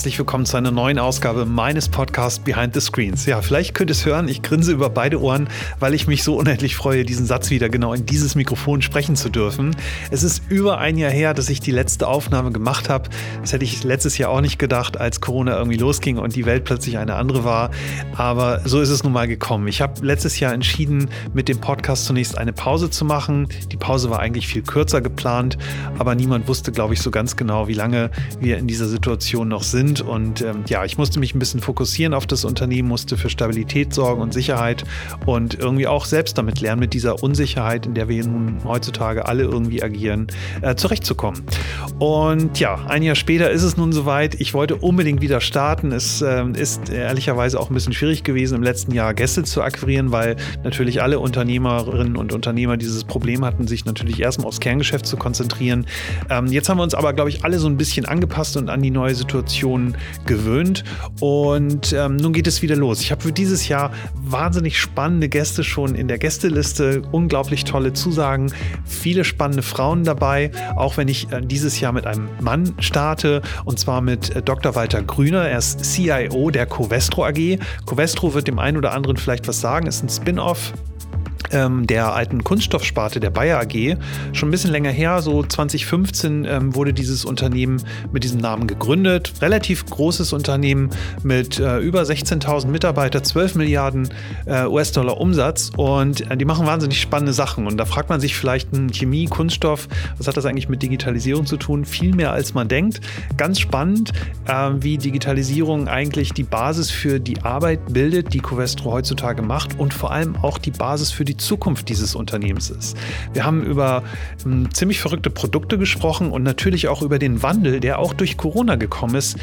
herzlich willkommen zu einer neuen Ausgabe meines Podcasts Behind the Screens. Ja, vielleicht könnt ihr es hören, ich grinse über beide Ohren, weil ich mich so unendlich freue, diesen Satz wieder genau in dieses Mikrofon sprechen zu dürfen. Es ist über ein Jahr her, dass ich die letzte Aufnahme gemacht habe. Das hätte ich letztes Jahr auch nicht gedacht, als Corona irgendwie losging und die Welt plötzlich eine andere war. Aber so ist es nun mal gekommen. Ich habe letztes Jahr entschieden, mit dem Podcast zunächst eine Pause zu machen. Die Pause war eigentlich viel kürzer geplant, aber niemand wusste, glaube ich, so ganz genau, wie lange wir in dieser Situation noch sind. Und ähm, ja, ich musste mich ein bisschen fokussieren auf das Unternehmen, musste für Stabilität sorgen und Sicherheit und irgendwie auch selbst damit lernen, mit dieser Unsicherheit, in der wir nun heutzutage alle irgendwie agieren, äh, zurechtzukommen. Und ja, ein Jahr später ist es nun soweit. Ich wollte unbedingt wieder starten. Es äh, ist ehrlicherweise auch ein bisschen schwierig gewesen, im letzten Jahr Gäste zu akquirieren, weil natürlich alle Unternehmerinnen und Unternehmer dieses Problem hatten, sich natürlich erstmal aufs Kerngeschäft zu konzentrieren. Ähm, jetzt haben wir uns aber, glaube ich, alle so ein bisschen angepasst und an die neue Situation gewöhnt. Und ähm, nun geht es wieder los. Ich habe für dieses Jahr wahnsinnig spannende Gäste schon in der Gästeliste, unglaublich tolle Zusagen, viele spannende Frauen dabei, auch wenn ich äh, dieses Jahr mit einem Mann starte und zwar mit äh, Dr. Walter Grüner. Er ist CIO der Covestro AG. Covestro wird dem einen oder anderen vielleicht was sagen, ist ein Spin-off ähm, der alten Kunststoffsparte der Bayer AG. Schon ein bisschen länger her, so 2015 ähm, wurde dieses Unternehmen mit diesem Namen gegründet. Relativ großes Unternehmen mit äh, über 16.000 Mitarbeitern, 12 Milliarden äh, US-Dollar Umsatz und äh, die machen wahnsinnig spannende Sachen. Und da fragt man sich vielleicht, hm, Chemie, Kunststoff, was hat das eigentlich mit Digitalisierung zu tun? Viel mehr als man denkt. Ganz spannend, äh, wie Digitalisierung eigentlich die Basis für die Arbeit bildet, die Covestro heutzutage macht und vor allem auch die Basis für die Zukunft dieses Unternehmens ist. Wir haben über ähm, ziemlich verrückte Produkte gesprochen und natürlich auch über den Wandel, der auch durch Corona gekommen ist,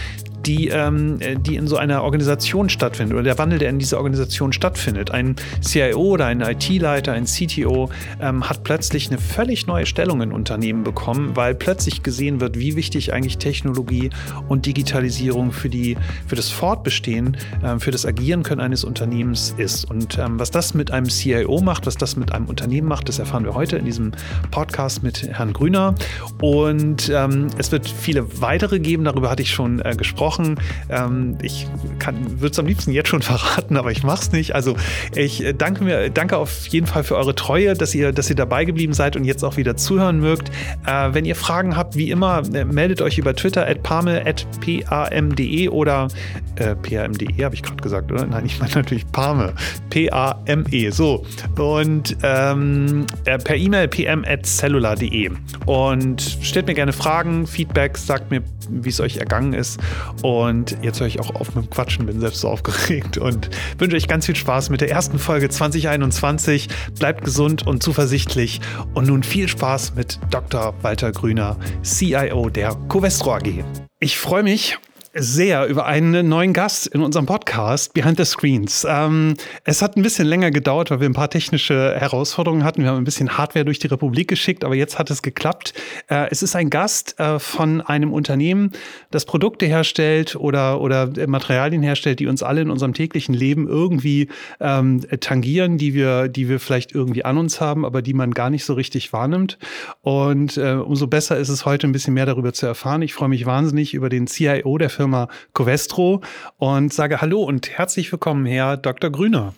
die, ähm, die in so einer Organisation stattfindet oder der Wandel, der in dieser Organisation stattfindet. Ein CIO oder ein IT-Leiter, ein CTO ähm, hat plötzlich eine völlig neue Stellung in Unternehmen bekommen, weil plötzlich gesehen wird, wie wichtig eigentlich Technologie und Digitalisierung für, die, für das Fortbestehen, ähm, für das Agieren können eines Unternehmens ist. Und ähm, was das mit einem CIO macht, was das mit einem Unternehmen macht, das erfahren wir heute in diesem Podcast mit Herrn Grüner. Und ähm, es wird viele weitere geben, darüber hatte ich schon äh, gesprochen gesprochen. Ähm, ich würde es am liebsten jetzt schon verraten, aber ich mache es nicht. Also ich äh, danke mir, danke auf jeden Fall für eure Treue, dass ihr, dass ihr dabei geblieben seid und jetzt auch wieder zuhören mögt. Äh, wenn ihr Fragen habt, wie immer, äh, meldet euch über Twitter at pame at pamde oder äh, pamde habe ich gerade gesagt, oder? Nein, ich meine natürlich Pame. P-A-M-E. So. Und ähm, äh, per E-Mail pm at cellular.de. Und stellt mir gerne Fragen, Feedback, sagt mir, wie es euch ergangen ist. Und jetzt höre ich auch auf mit dem Quatschen, bin selbst so aufgeregt und wünsche euch ganz viel Spaß mit der ersten Folge 2021. Bleibt gesund und zuversichtlich und nun viel Spaß mit Dr. Walter Grüner, CIO der Covestro AG. Ich freue mich sehr über einen neuen Gast in unserem Podcast Behind the Screens. Ähm, es hat ein bisschen länger gedauert, weil wir ein paar technische Herausforderungen hatten. Wir haben ein bisschen Hardware durch die Republik geschickt, aber jetzt hat es geklappt. Äh, es ist ein Gast äh, von einem Unternehmen, das Produkte herstellt oder, oder Materialien herstellt, die uns alle in unserem täglichen Leben irgendwie ähm, tangieren, die wir, die wir vielleicht irgendwie an uns haben, aber die man gar nicht so richtig wahrnimmt. Und äh, umso besser ist es heute ein bisschen mehr darüber zu erfahren. Ich freue mich wahnsinnig über den CIO der Firma Firma Covestro und sage Hallo und herzlich willkommen, Herr Dr. Grüner.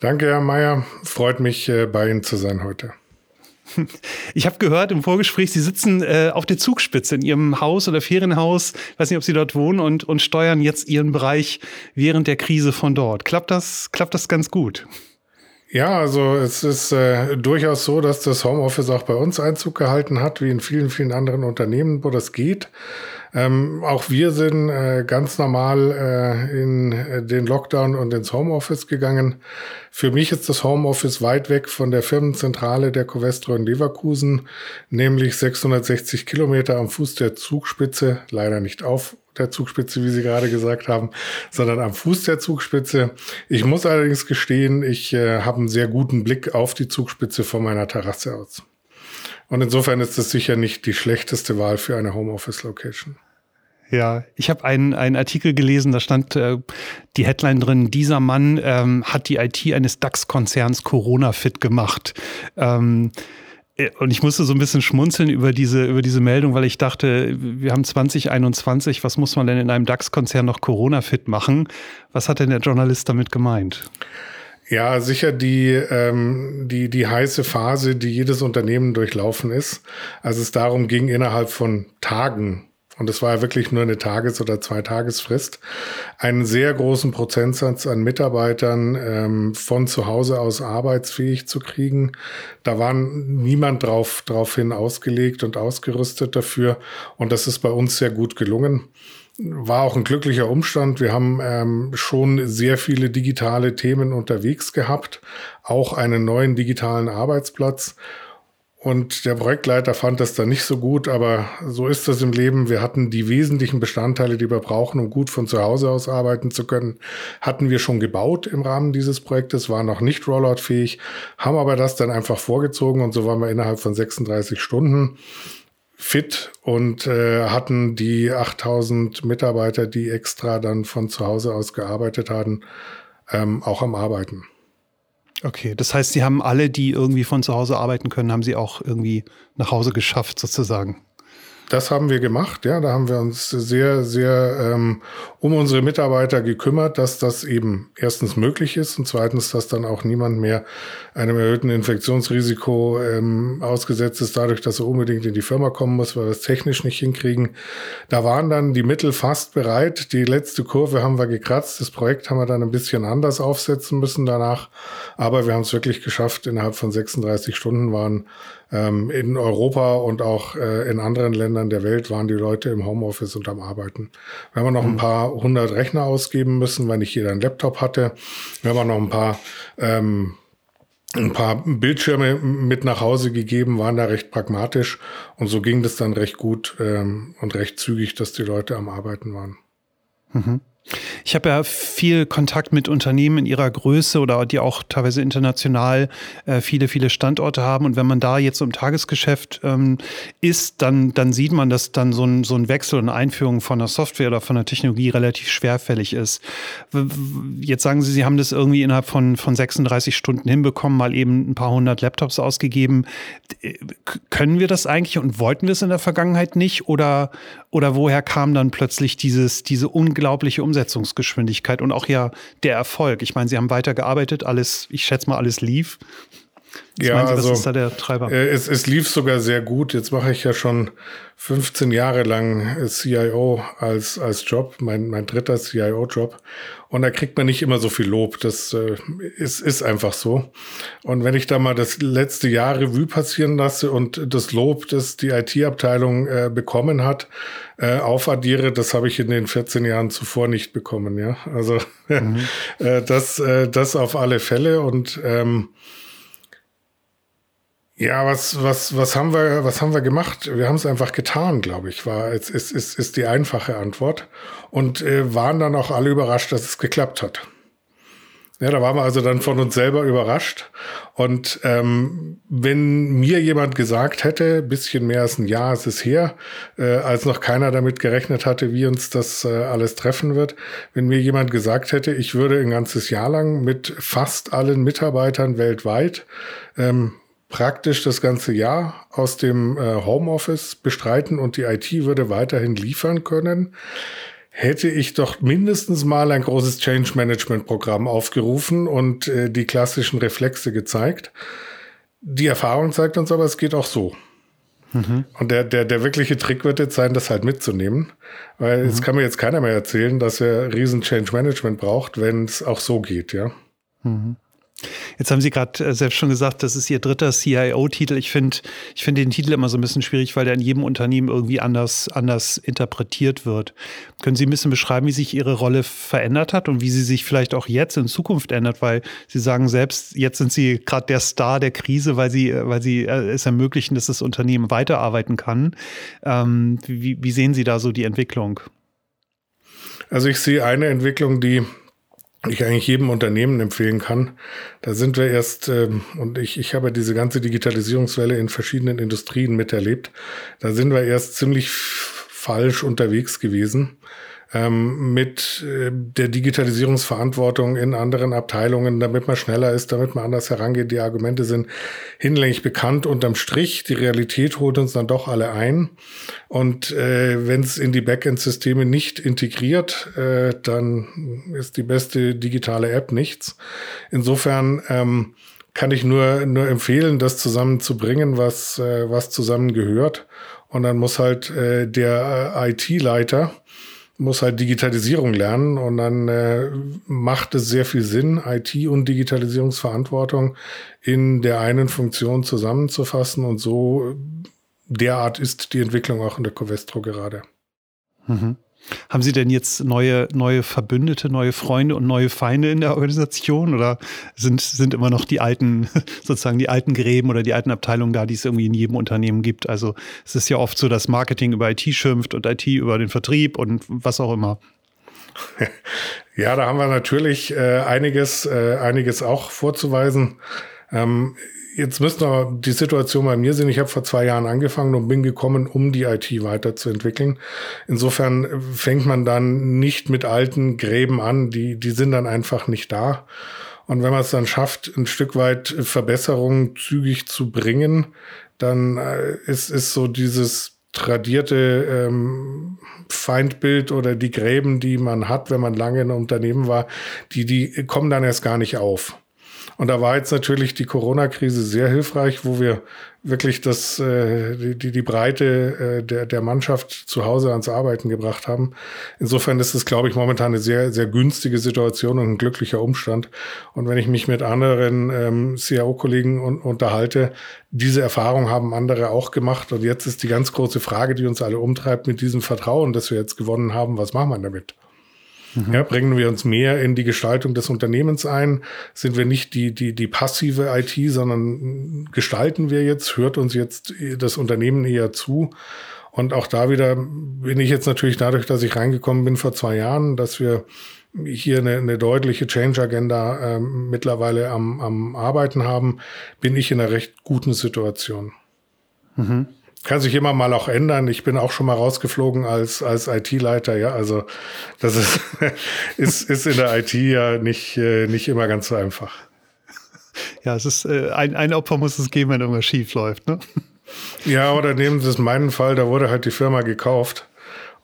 Danke, Herr Mayer. Freut mich, äh, bei Ihnen zu sein heute. Ich habe gehört im Vorgespräch, Sie sitzen äh, auf der Zugspitze in Ihrem Haus oder Ferienhaus. Ich weiß nicht, ob Sie dort wohnen und, und steuern jetzt Ihren Bereich während der Krise von dort. Klappt das, klappt das ganz gut? Ja, also es ist äh, durchaus so, dass das Homeoffice auch bei uns Einzug gehalten hat, wie in vielen, vielen anderen Unternehmen, wo das geht. Ähm, auch wir sind äh, ganz normal äh, in äh, den Lockdown und ins Homeoffice gegangen. Für mich ist das Homeoffice weit weg von der Firmenzentrale der Covestro in Leverkusen, nämlich 660 Kilometer am Fuß der Zugspitze, leider nicht auf der Zugspitze, wie Sie gerade gesagt haben, sondern am Fuß der Zugspitze. Ich muss allerdings gestehen, ich äh, habe einen sehr guten Blick auf die Zugspitze von meiner Terrasse aus. Und insofern ist das sicher nicht die schlechteste Wahl für eine Homeoffice-Location. Ja, ich habe einen, einen Artikel gelesen, da stand äh, die Headline drin, dieser Mann ähm, hat die IT eines DAX-Konzerns Corona-fit gemacht. Ähm, Äh, und ich musste so ein bisschen schmunzeln über diese, über diese Meldung, weil ich dachte, wir haben 2021, was muss man denn in einem DAX-Konzern noch Corona-fit machen? Was hat denn der Journalist damit gemeint? Ja, sicher die, ähm, die, die heiße Phase, die jedes Unternehmen durchlaufen ist, als es darum ging, innerhalb von Tagen und es war ja wirklich nur eine Tages- oder Zweitagesfrist, einen sehr großen Prozentsatz an Mitarbeitern ähm, von zu Hause aus arbeitsfähig zu kriegen. Da war niemand drauf, drauf hin ausgelegt und ausgerüstet dafür. Und das ist bei uns sehr gut gelungen. War auch ein glücklicher Umstand. Wir haben ähm, schon sehr viele digitale Themen unterwegs gehabt, auch einen neuen digitalen Arbeitsplatz. Und der Projektleiter fand das dann nicht so gut, aber so ist das im Leben. Wir hatten die wesentlichen Bestandteile, die wir brauchen, um gut von zu Hause aus arbeiten zu können, hatten wir schon gebaut im Rahmen dieses Projektes, waren noch nicht rolloutfähig, haben aber das dann einfach vorgezogen und so waren wir innerhalb von 36 Stunden fit und äh, hatten die 8000 Mitarbeiter, die extra dann von zu Hause aus gearbeitet hatten, ähm, auch am Arbeiten. Okay, das heißt, Sie haben alle, die irgendwie von zu Hause arbeiten können, haben Sie auch irgendwie nach Hause geschafft sozusagen. Das haben wir gemacht, ja. Da haben wir uns sehr, sehr ähm, um unsere Mitarbeiter gekümmert, dass das eben erstens möglich ist und zweitens, dass dann auch niemand mehr einem erhöhten Infektionsrisiko ähm, ausgesetzt ist, dadurch, dass er unbedingt in die Firma kommen muss, weil wir es technisch nicht hinkriegen. Da waren dann die Mittel fast bereit. Die letzte Kurve haben wir gekratzt. Das Projekt haben wir dann ein bisschen anders aufsetzen müssen danach. Aber wir haben es wirklich geschafft. Innerhalb von 36 Stunden waren ähm, in Europa und auch äh, in anderen Ländern der Welt waren die Leute im Homeoffice und am Arbeiten. Wir haben noch ein mhm. paar hundert Rechner ausgeben müssen, weil nicht jeder einen Laptop hatte. Wir haben noch ein paar ähm, ein paar Bildschirme mit nach Hause gegeben, waren da recht pragmatisch und so ging das dann recht gut ähm, und recht zügig, dass die Leute am Arbeiten waren. Mhm. Ich habe ja viel Kontakt mit Unternehmen in ihrer Größe oder die auch teilweise international äh, viele, viele Standorte haben. Und wenn man da jetzt im Tagesgeschäft ähm, ist, dann, dann sieht man, dass dann so ein, so ein Wechsel und Einführung von der Software oder von der Technologie relativ schwerfällig ist. Jetzt sagen Sie, Sie haben das irgendwie innerhalb von, von 36 Stunden hinbekommen, mal eben ein paar hundert Laptops ausgegeben. Können wir das eigentlich und wollten wir es in der Vergangenheit nicht? Oder, oder woher kam dann plötzlich dieses, diese unglaubliche Umsetzung? Umsetzungsgeschwindigkeit und auch ja der Erfolg. Ich meine, Sie haben weitergearbeitet, alles, ich schätze mal, alles lief. Was ja, Sie, also, ist da der Treiber? Äh, es, es lief sogar sehr gut. Jetzt mache ich ja schon 15 Jahre lang CIO als, als Job, mein, mein dritter CIO-Job. Und da kriegt man nicht immer so viel Lob. Das äh, ist, ist einfach so. Und wenn ich da mal das letzte Jahr Revue passieren lasse und das Lob, das die IT-Abteilung äh, bekommen hat, äh, aufaddiere, das habe ich in den 14 Jahren zuvor nicht bekommen. Ja, also mhm. äh, das, äh, das auf alle Fälle. Und ähm, ja, was, was, was haben wir, was haben wir gemacht? Wir haben es einfach getan, glaube ich, war, ist, ist, ist, ist die einfache Antwort. Und äh, waren dann auch alle überrascht, dass es geklappt hat. Ja, da waren wir also dann von uns selber überrascht. Und ähm, wenn mir jemand gesagt hätte, bisschen mehr als ein Jahr ist es her, äh, als noch keiner damit gerechnet hatte, wie uns das äh, alles treffen wird, wenn mir jemand gesagt hätte, ich würde ein ganzes Jahr lang mit fast allen Mitarbeitern weltweit ähm, praktisch das ganze Jahr aus dem äh, Homeoffice bestreiten und die IT würde weiterhin liefern können, hätte ich doch mindestens mal ein großes Change Management Programm aufgerufen und äh, die klassischen Reflexe gezeigt. Die Erfahrung zeigt uns aber, es geht auch so. Mhm. Und der, der, der wirkliche Trick wird jetzt sein, das halt mitzunehmen. Weil mhm. es kann mir jetzt keiner mehr erzählen, dass er riesen Change Management braucht, wenn es auch so geht, ja. Mhm. Jetzt haben Sie gerade äh, selbst schon gesagt, das ist Ihr dritter CIO-Titel. Ich finde ich finde den Titel immer so ein bisschen schwierig, weil der in jedem Unternehmen irgendwie anders, anders interpretiert wird. Können Sie ein bisschen beschreiben, wie sich Ihre Rolle verändert hat und wie sie sich vielleicht auch jetzt in Zukunft ändert? Weil Sie sagen selbst, jetzt sind Sie gerade der Star der Krise, weil Sie, weil Sie äh, es ermöglichen, dass das Unternehmen weiterarbeiten kann. Ähm, wie, wie sehen Sie da so die Entwicklung? Also ich sehe eine Entwicklung, die ich eigentlich jedem Unternehmen empfehlen kann. Da sind wir erst, ähm, und ich, ich habe diese ganze Digitalisierungswelle in verschiedenen Industrien miterlebt, da sind wir erst ziemlich falsch unterwegs gewesen. Ähm, mit äh, der Digitalisierungsverantwortung in anderen Abteilungen, damit man schneller ist, damit man anders herangeht. Die Argumente sind hinlänglich bekannt. Unterm Strich, die Realität holt uns dann doch alle ein. Und äh, wenn es in die Backend-Systeme nicht integriert, äh, dann ist die beste digitale App nichts. Insofern ähm, kann ich nur, nur empfehlen, das zusammenzubringen, was, äh, was zusammengehört. Und dann muss halt äh, der äh, IT-Leiter muss halt Digitalisierung lernen und dann äh, macht es sehr viel Sinn, IT und Digitalisierungsverantwortung in der einen Funktion zusammenzufassen und so derart ist die Entwicklung auch in der Covestro gerade. Mhm. Haben Sie denn jetzt neue, neue Verbündete, neue Freunde und neue Feinde in der Organisation oder sind, sind immer noch die alten, sozusagen die alten Gräben oder die alten Abteilungen da, die es irgendwie in jedem Unternehmen gibt? Also es ist ja oft so, dass Marketing über IT schimpft und IT über den Vertrieb und was auch immer. Ja, da haben wir natürlich äh, einiges, äh, einiges auch vorzuweisen. Ähm, Jetzt müssen wir die Situation bei mir sehen. Ich habe vor zwei Jahren angefangen und bin gekommen, um die IT weiterzuentwickeln. Insofern fängt man dann nicht mit alten Gräben an, die, die sind dann einfach nicht da. Und wenn man es dann schafft, ein Stück weit Verbesserungen zügig zu bringen, dann äh, ist, ist so dieses tradierte ähm, Feindbild oder die Gräben, die man hat, wenn man lange in einem Unternehmen war, die, die kommen dann erst gar nicht auf. Und da war jetzt natürlich die Corona-Krise sehr hilfreich, wo wir wirklich das, äh, die, die Breite äh, der, der Mannschaft zu Hause ans Arbeiten gebracht haben. Insofern ist es, glaube ich, momentan eine sehr, sehr günstige Situation und ein glücklicher Umstand. Und wenn ich mich mit anderen ähm, CIO-Kollegen un unterhalte, diese Erfahrung haben andere auch gemacht. Und jetzt ist die ganz große Frage, die uns alle umtreibt, mit diesem Vertrauen, das wir jetzt gewonnen haben, was machen wir damit? Ja, bringen wir uns mehr in die Gestaltung des Unternehmens ein? Sind wir nicht die, die, die passive IT, sondern gestalten wir jetzt, hört uns jetzt das Unternehmen eher zu? Und auch da wieder bin ich jetzt natürlich dadurch, dass ich reingekommen bin vor zwei Jahren, dass wir hier eine, eine deutliche Change-Agenda äh, mittlerweile am, am Arbeiten haben, bin ich in einer recht guten Situation. Mhm kann sich immer mal auch ändern. Ich bin auch schon mal rausgeflogen als, als IT-Leiter, ja. Also das ist, ist, ist in der IT ja nicht, äh, nicht immer ganz so einfach. Ja, es ist äh, ein, ein Opfer muss es geben, wenn irgendwas schief läuft, ne? Ja, oder nehmen Sie es meinen Fall, da wurde halt die Firma gekauft.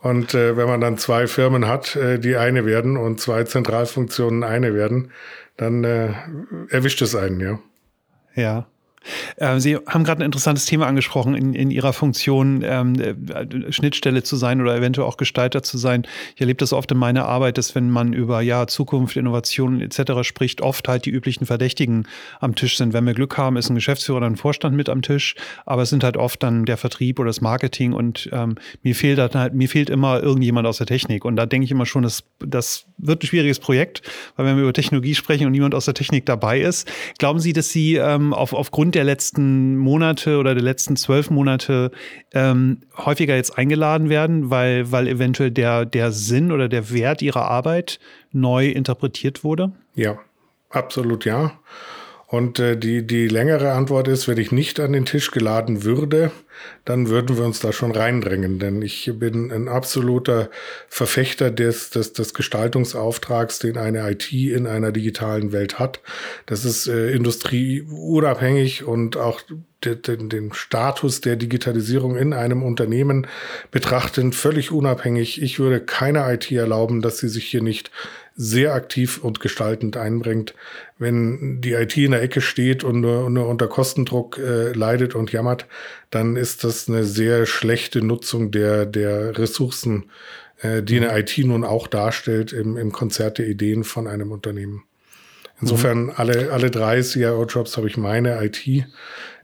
Und äh, wenn man dann zwei Firmen hat, äh, die eine werden und zwei Zentralfunktionen eine werden, dann äh, erwischt es einen, ja. Ja. Äh, Sie haben gerade ein interessantes Thema angesprochen, in, in Ihrer Funktion ähm, äh, Schnittstelle zu sein oder eventuell auch Gestalter zu sein. Ich erlebe das oft in meiner Arbeit, dass wenn man über ja, Zukunft, Innovation etc. spricht, oft halt die üblichen Verdächtigen am Tisch sind. Wenn wir Glück haben, ist ein Geschäftsführer oder ein Vorstand mit am Tisch, aber es sind halt oft dann der Vertrieb oder das Marketing und ähm, mir fehlt halt, mir fehlt immer irgendjemand aus der Technik. Und da denke ich immer schon, das, das wird ein schwieriges Projekt, weil wenn wir über Technologie sprechen und niemand aus der Technik dabei ist, glauben Sie, dass Sie ähm, auf, aufgrund aufgrund der letzten Monate oder der letzten zwölf Monate ähm, häufiger jetzt eingeladen werden, weil, weil eventuell der, der Sinn oder der Wert ihrer Arbeit neu interpretiert wurde? Ja, absolut ja. Und äh, die, die längere Antwort ist, wenn ich nicht an den Tisch geladen würde, dann würden wir uns da schon reindrängen. Denn ich bin ein absoluter Verfechter des, des, des Gestaltungsauftrags, den eine IT in einer digitalen Welt hat. Das ist äh, industrieunabhängig und auch den, den Status der Digitalisierung in einem Unternehmen betrachten, völlig unabhängig. Ich würde keiner IT erlauben, dass sie sich hier nicht sehr aktiv und gestaltend einbringt. Wenn die IT in der Ecke steht und nur, nur unter Kostendruck äh, leidet und jammert, dann ist das eine sehr schlechte Nutzung der, der Ressourcen, äh, die eine IT nun auch darstellt im, im Konzert der Ideen von einem Unternehmen. Insofern mhm. alle, alle drei CIO-Jobs habe ich meine IT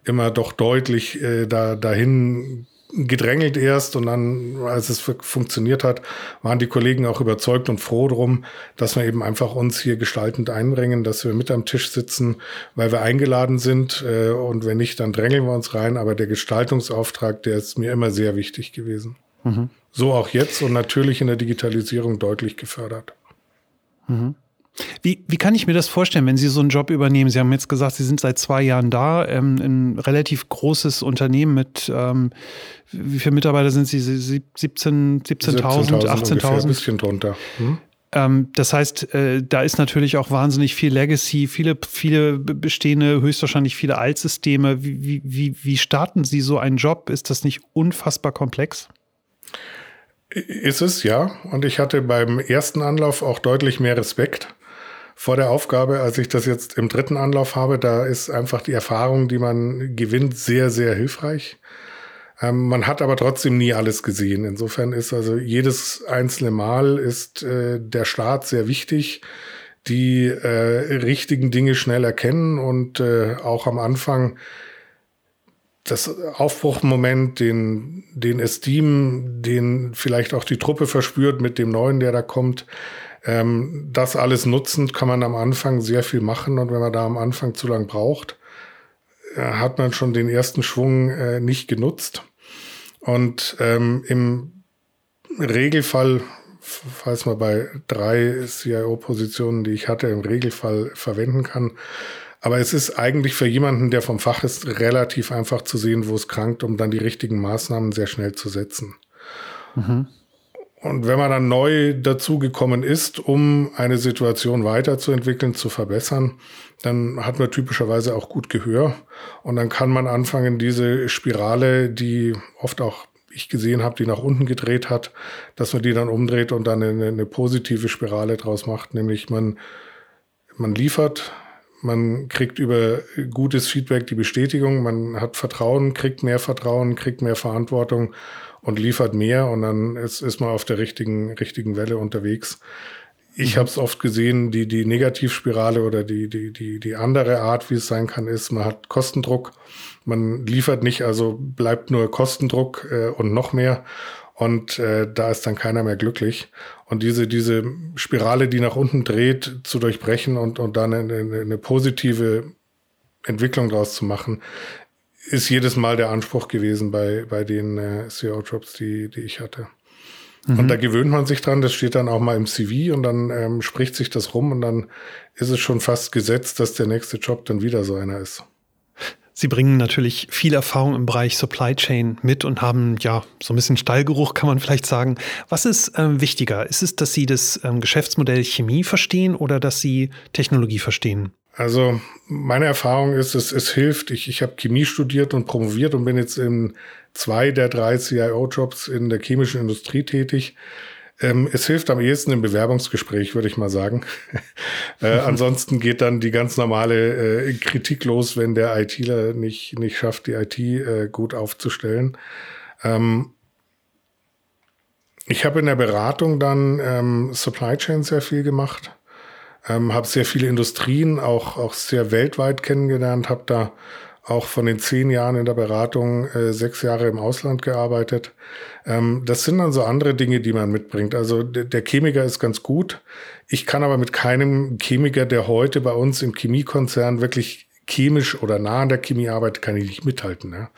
immer doch deutlich äh, da, dahin gedrängelt erst und dann, als es funktioniert hat, waren die Kollegen auch überzeugt und froh drum, dass wir eben einfach uns hier gestaltend einbringen, dass wir mit am Tisch sitzen, weil wir eingeladen sind äh, und wenn nicht, dann drängeln wir uns rein. Aber der Gestaltungsauftrag, der ist mir immer sehr wichtig gewesen. Mhm. So auch jetzt und natürlich in der Digitalisierung deutlich gefördert. Mhm. Wie, wie kann ich mir das vorstellen, wenn Sie so einen Job übernehmen? Sie haben jetzt gesagt, Sie sind seit zwei Jahren da, ähm, ein relativ großes Unternehmen mit, ähm, wie viele Mitarbeiter sind Sie? 17.000, 17.000, 18.000? Ein bisschen drunter. Hm? Ähm, das heißt, äh, da ist natürlich auch wahnsinnig viel Legacy, viele, viele bestehende, höchstwahrscheinlich viele Altsysteme. Wie, wie, wie starten Sie so einen Job? Ist das nicht unfassbar komplex? Ist es, ja. Und ich hatte beim ersten Anlauf auch deutlich mehr Respekt vor der Aufgabe, als ich das jetzt im dritten Anlauf habe. Da ist einfach die Erfahrung, die man gewinnt, sehr, sehr hilfreich. Ähm, man hat aber trotzdem nie alles gesehen. Insofern ist also jedes einzelne Mal ist äh, der Start sehr wichtig, die äh, richtigen Dinge schnell erkennen und äh, auch am Anfang das Aufbruchmoment, den, den Esteem, den vielleicht auch die Truppe verspürt mit dem Neuen, der da kommt, ähm, das alles nutzend kann man am Anfang sehr viel machen und wenn man da am Anfang zu lang braucht, äh, hat man schon den ersten Schwung äh, nicht genutzt. Und ähm, im Regelfall, falls man bei drei CIO-Positionen, die ich hatte, im Regelfall verwenden kann, aber es ist eigentlich für jemanden, der vom Fach ist, relativ einfach zu sehen, wo es krankt, um dann die richtigen Maßnahmen sehr schnell zu setzen. Mhm. Und wenn man dann neu dazugekommen ist, um eine Situation weiterzuentwickeln, zu verbessern, dann hat man typischerweise auch gut Gehör. Und dann kann man anfangen, diese Spirale, die oft auch ich gesehen habe, die nach unten gedreht hat, dass man die dann umdreht und dann eine, eine positive Spirale draus macht. Nämlich man, man liefert, man kriegt über gutes Feedback die Bestätigung, man hat Vertrauen, kriegt mehr Vertrauen, kriegt mehr Verantwortung und liefert mehr und dann ist, ist man auf der richtigen, richtigen Welle unterwegs. Ich mhm. habe es oft gesehen, die, die Negativspirale oder die, die, die, die andere Art, wie es sein kann, ist, man hat Kostendruck, man liefert nicht, also bleibt nur Kostendruck äh, und noch mehr. Und äh, da ist dann keiner mehr glücklich. Und diese, diese Spirale, die nach unten dreht, zu durchbrechen und, und dann eine, eine positive Entwicklung draus zu machen, ist jedes Mal der Anspruch gewesen bei, bei den äh, CEO-Jobs, die, die ich hatte. Mhm. Und da gewöhnt man sich dran, das steht dann auch mal im CV und dann ähm, spricht sich das rum und dann ist es schon fast gesetzt, dass der nächste Job dann wieder so einer ist. Sie bringen natürlich viel Erfahrung im Bereich Supply Chain mit und haben ja so ein bisschen Stallgeruch, kann man vielleicht sagen. Was ist ähm, wichtiger? Ist es, dass Sie das ähm, Geschäftsmodell Chemie verstehen oder dass Sie Technologie verstehen? Also meine Erfahrung ist, es, es hilft. Ich, ich habe Chemie studiert und promoviert und bin jetzt in zwei der drei CIO-Jobs in der chemischen Industrie tätig. Ähm, es hilft am ehesten im Bewerbungsgespräch, würde ich mal sagen. äh, ansonsten geht dann die ganz normale äh, Kritik los, wenn der ITler nicht, nicht schafft, die IT äh, gut aufzustellen. Ähm, ich habe in der Beratung dann ähm, Supply Chain sehr viel gemacht ähm, habe sehr viele Industrien, auch, auch sehr weltweit kennengelernt, habe da auch von den zehn Jahren in der Beratung äh, sechs Jahre im Ausland gearbeitet. Ähm, das sind dann so andere Dinge, die man mitbringt. Also der Chemiker ist ganz gut. Ich kann aber mit keinem Chemiker, der heute bei uns im Chemiekonzern wirklich chemisch oder nah an der Chemie arbeitet, kann ich nicht mithalten. Ne?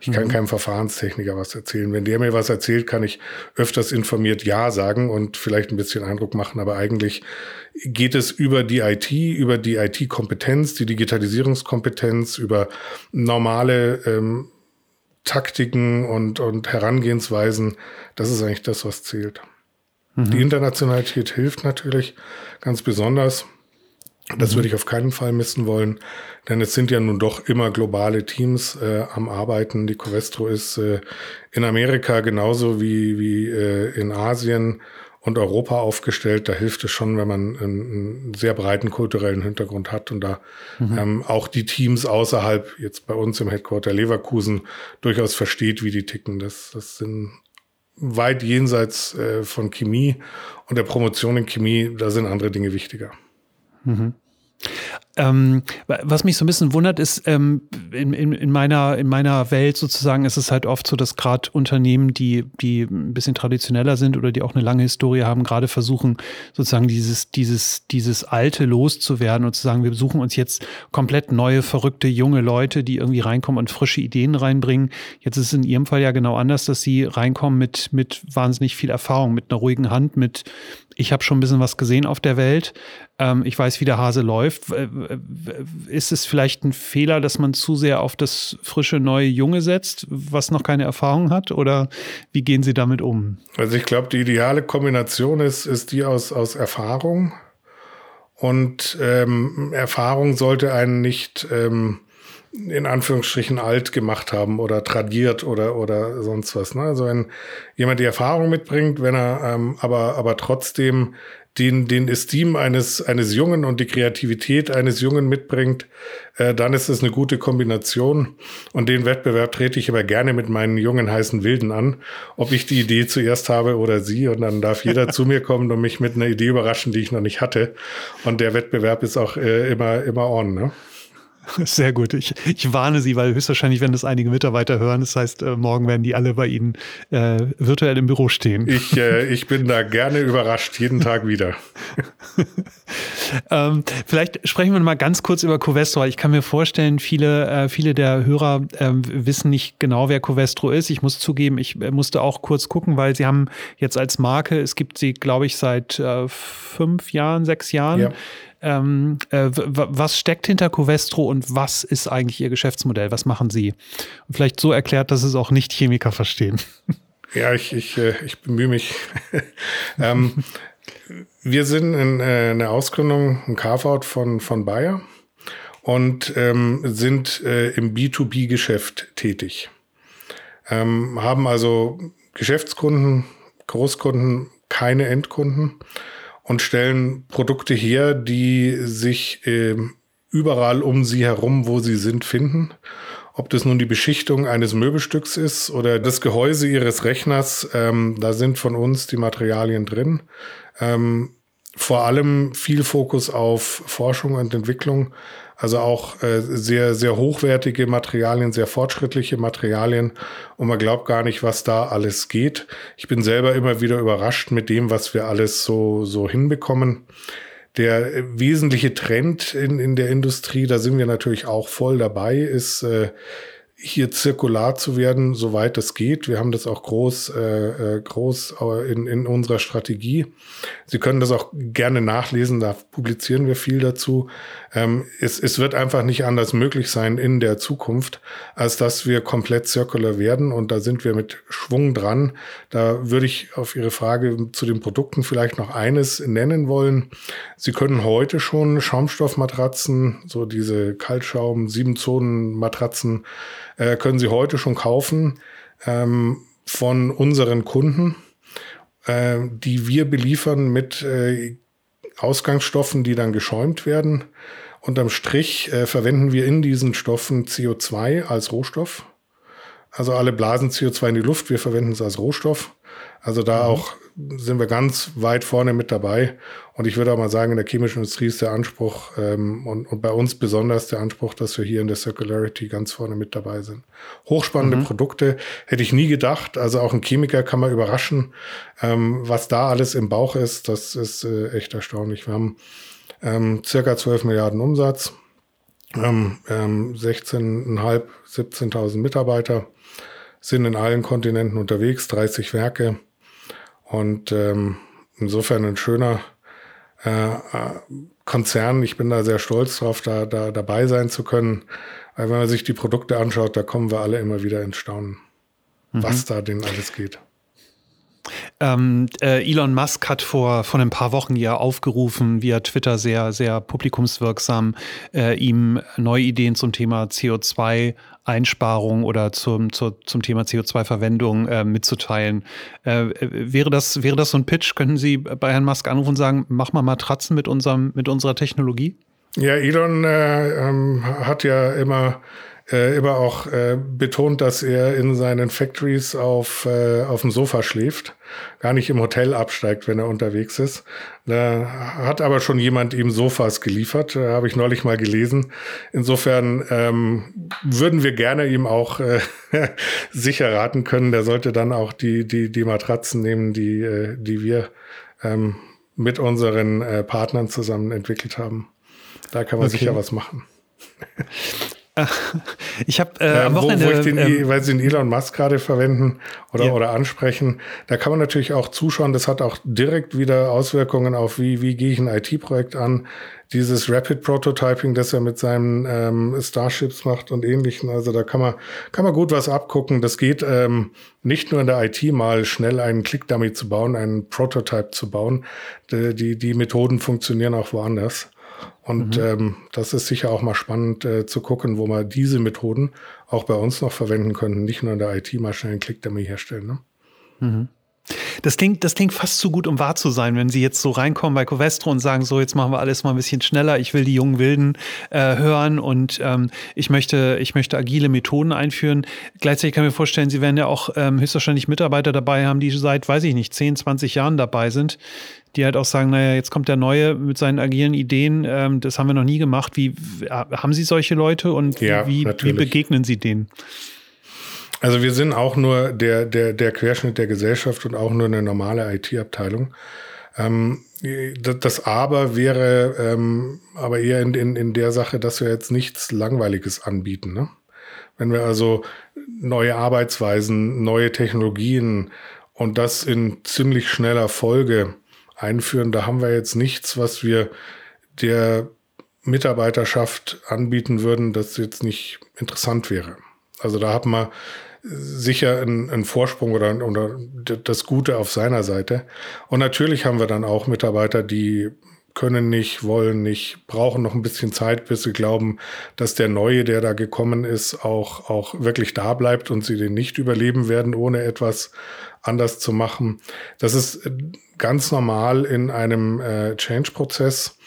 Ich kann mhm. keinem Verfahrenstechniker was erzählen. Wenn der mir was erzählt, kann ich öfters informiert Ja sagen und vielleicht ein bisschen Eindruck machen, aber eigentlich geht es über die IT, über die IT-Kompetenz, die Digitalisierungskompetenz, über normale ähm, Taktiken und, und Herangehensweisen. Das ist eigentlich das, was zählt. Mhm. Die Internationalität hilft natürlich ganz besonders. Das mhm. würde ich auf keinen Fall missen wollen, denn es sind ja nun doch immer globale Teams äh, am Arbeiten. Die Covestro ist äh, in Amerika genauso wie, wie äh, in Asien und Europa aufgestellt. Da hilft es schon, wenn man einen, einen sehr breiten kulturellen Hintergrund hat und da mhm. ähm, auch die Teams außerhalb, jetzt bei uns im Headquarter Leverkusen, durchaus versteht, wie die ticken. Das, das sind weit jenseits äh, von Chemie und der Promotion in Chemie, da sind andere Dinge wichtiger. Mhm. Ähm, was mich so ein bisschen wundert, ist, ähm, in, in, in, meiner, in meiner Welt sozusagen ist es halt oft so, dass gerade Unternehmen, die, die ein bisschen traditioneller sind oder die auch eine lange Historie haben, gerade versuchen, sozusagen dieses, dieses, dieses Alte loszuwerden und zu sagen, wir suchen uns jetzt komplett neue, verrückte, junge Leute, die irgendwie reinkommen und frische Ideen reinbringen. Jetzt ist es in Ihrem Fall ja genau anders, dass Sie reinkommen mit, mit wahnsinnig viel Erfahrung, mit einer ruhigen Hand, mit ich habe schon ein bisschen was gesehen auf der Welt. Ähm, ich weiß, wie der Hase läuft. Ist es vielleicht ein Fehler, dass man zu sehr auf das frische, neue Junge setzt, was noch keine Erfahrung hat? Oder wie gehen Sie damit um? Also ich glaube, die ideale Kombination ist, ist die aus, aus Erfahrung. Und ähm, Erfahrung sollte einen nicht ähm, in Anführungsstrichen alt gemacht haben oder tradiert oder, oder sonst was. Ne? Also wenn jemand die Erfahrung mitbringt, wenn er ähm, aber, aber trotzdem den, den Esteem eines, eines Jungen und die Kreativität eines Jungen mitbringt, äh, dann ist es eine gute Kombination. Und den Wettbewerb trete ich aber gerne mit meinen jungen, heißen Wilden an, ob ich die Idee zuerst habe oder sie. Und dann darf jeder zu mir kommen und mich mit einer Idee überraschen, die ich noch nicht hatte. Und der Wettbewerb ist auch äh, immer, immer on. Ne? Sehr gut. Ich, ich warne Sie, weil höchstwahrscheinlich werden das einige Mitarbeiter hören. Das heißt, äh, morgen werden die alle bei Ihnen äh, virtuell im Büro stehen. Ich, äh, ich bin da gerne überrascht, jeden Tag wieder. ähm, vielleicht sprechen wir mal ganz kurz über Covestro. Ich kann mir vorstellen, viele, äh, viele der Hörer äh, wissen nicht genau, wer Covestro ist. Ich muss zugeben, ich äh, musste auch kurz gucken, weil Sie haben jetzt als Marke, es gibt sie, glaube ich, seit äh, fünf Jahren, sechs Jahren. Ja. Ähm, äh, was steckt hinter Covestro und was ist eigentlich Ihr Geschäftsmodell? Was machen Sie? Und vielleicht so erklärt, dass es auch Nicht-Chemiker verstehen. Ja, ich, ich, äh, ich bemühe mich. ähm, wir sind in äh, eine Ausgründung, ein Carve-out von, von Bayer und ähm, sind äh, im B2B-Geschäft tätig. Ähm, haben also Geschäftskunden, Großkunden, keine Endkunden und stellen Produkte her, die sich äh, überall um sie herum, wo sie sind, finden. Ob das nun die Beschichtung eines Möbelstücks ist oder das Gehäuse ihres Rechners, ähm, da sind von uns die Materialien drin. Ähm, vor allem viel Fokus auf Forschung und Entwicklung, also auch äh, sehr, sehr hochwertige Materialien, sehr fortschrittliche Materialien. Und man glaubt gar nicht, was da alles geht. Ich bin selber immer wieder überrascht mit dem, was wir alles so, so hinbekommen. Der äh, wesentliche Trend in, in der Industrie, da sind wir natürlich auch voll dabei, ist äh, hier zirkular zu werden, soweit es geht. Wir haben das auch groß, äh, äh groß in, in unserer Strategie. Sie können das auch gerne nachlesen, da publizieren wir viel dazu. Ähm, es, es wird einfach nicht anders möglich sein in der Zukunft, als dass wir komplett circular werden und da sind wir mit Schwung dran. Da würde ich auf Ihre Frage zu den Produkten vielleicht noch eines nennen wollen. Sie können heute schon Schaumstoffmatratzen, so diese Kaltschaum, sieben Zonen Matratzen, äh, können Sie heute schon kaufen ähm, von unseren Kunden, äh, die wir beliefern mit äh, Ausgangsstoffen, die dann geschäumt werden. Unterm Strich äh, verwenden wir in diesen Stoffen CO2 als Rohstoff. Also alle blasen CO2 in die Luft, wir verwenden es als Rohstoff. Also da mhm. auch sind wir ganz weit vorne mit dabei. Und ich würde auch mal sagen, in der chemischen Industrie ist der Anspruch ähm, und, und bei uns besonders der Anspruch, dass wir hier in der Circularity ganz vorne mit dabei sind. Hochspannende mhm. Produkte hätte ich nie gedacht. Also auch ein Chemiker kann man überraschen, ähm, was da alles im Bauch ist. Das ist äh, echt erstaunlich. Wir haben ähm, circa 12 Milliarden Umsatz, ähm, ähm, 16.500, 17.000 Mitarbeiter, sind in allen Kontinenten unterwegs, 30 Werke. Und ähm, insofern ein schöner äh, Konzern. Ich bin da sehr stolz drauf, da, da dabei sein zu können. Weil wenn man sich die Produkte anschaut, da kommen wir alle immer wieder ins Staunen, mhm. was da denn alles geht. Ähm, äh, Elon Musk hat vor, vor ein paar Wochen ja aufgerufen, via Twitter sehr, sehr publikumswirksam, äh, ihm neue Ideen zum Thema CO2-Einsparung oder zum, zur, zum Thema CO2-Verwendung äh, mitzuteilen. Äh, wäre, das, wäre das so ein Pitch? Könnten Sie bei Herrn Musk anrufen und sagen, mach mal Matratzen mit, unserem, mit unserer Technologie? Ja, Elon äh, ähm, hat ja immer äh, immer auch äh, betont, dass er in seinen Factories auf, äh, auf dem Sofa schläft, gar nicht im Hotel absteigt, wenn er unterwegs ist. Da hat aber schon jemand ihm Sofas geliefert, äh, habe ich neulich mal gelesen. Insofern ähm, würden wir gerne ihm auch äh, sicher raten können, der sollte dann auch die, die, die Matratzen nehmen, die, äh, die wir ähm, mit unseren äh, Partnern zusammen entwickelt haben. Da kann man okay. sicher was machen. Ich habe äh, ja, am Wochenende, wo, wo ich den, ähm, weil sie den Elon Musk gerade verwenden oder, ja. oder ansprechen, da kann man natürlich auch zuschauen. Das hat auch direkt wieder Auswirkungen auf, wie, wie gehe ich ein IT-Projekt an. Dieses Rapid Prototyping, das er mit seinen ähm, Starships macht und ähnlichen. Also da kann man, kann man gut was abgucken. Das geht ähm, nicht nur in der IT mal schnell einen Click-Dummy zu bauen, einen Prototype zu bauen. Die, die, die Methoden funktionieren auch woanders. Und mhm. ähm, das ist sicher auch mal spannend äh, zu gucken, wo wir diese Methoden auch bei uns noch verwenden können, nicht nur in der IT mal schnell einen Click-Dummy herstellen. Ne? Mhm. Das klingt, das klingt fast zu gut, um wahr zu sein, wenn Sie jetzt so reinkommen bei Covestro und sagen, so, jetzt machen wir alles mal ein bisschen schneller, ich will die jungen Wilden äh, hören und ähm, ich, möchte, ich möchte agile Methoden einführen. Gleichzeitig kann ich mir vorstellen, Sie werden ja auch ähm, höchstwahrscheinlich Mitarbeiter dabei haben, die seit, weiß ich nicht, 10, 20 Jahren dabei sind die halt auch sagen, naja, jetzt kommt der Neue mit seinen agilen Ideen, ähm, das haben wir noch nie gemacht. Wie haben Sie solche Leute und ja, wie, wie, begegnen Sie denen? Also wir sind auch nur der, der, der Querschnitt der Gesellschaft und auch nur eine normale IT-Abteilung. Ähm, das Aber wäre ähm, aber eher in, in, in der Sache, dass wir jetzt nichts Langweiliges anbieten. Ne? Wenn wir also neue Arbeitsweisen, neue Technologien und das in ziemlich schneller Folge einführen. Da haben wir jetzt nichts, was wir der Mitarbeiterschaft anbieten würden, das jetzt nicht interessant wäre. Also da haben wir sicher einen, einen Vorsprung oder, oder das Gute auf seiner Seite. Und natürlich haben wir dann auch Mitarbeiter, die können nicht, wollen nicht, brauchen noch ein bisschen Zeit, bis sie glauben, dass der Neue, der da gekommen ist, auch, auch wirklich da bleibt und sie den nicht überleben werden, ohne etwas anders zu machen. Das ist ganz normal in einem äh, Change-Prozess.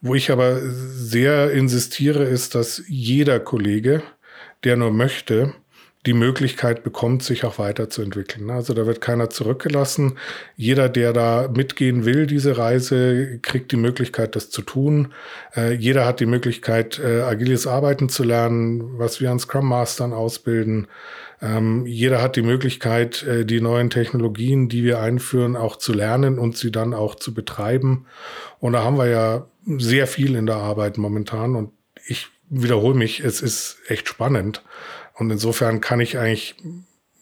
Wo ich aber sehr insistiere, ist, dass jeder Kollege, der nur möchte, die Möglichkeit bekommt, sich auch weiterzuentwickeln. Also da wird keiner zurückgelassen. Jeder, der da mitgehen will, diese Reise, kriegt die Möglichkeit, das zu tun. Äh, jeder hat die Möglichkeit, äh, agiles Arbeiten zu lernen, was wir an Scrum Mastern ausbilden. Ähm, jeder hat die Möglichkeit, äh, die neuen Technologien, die wir einführen, auch zu lernen und sie dann auch zu betreiben. Und da haben wir ja sehr viel in der Arbeit momentan. Und ich wiederhole mich, es ist echt spannend. Und insofern kann ich eigentlich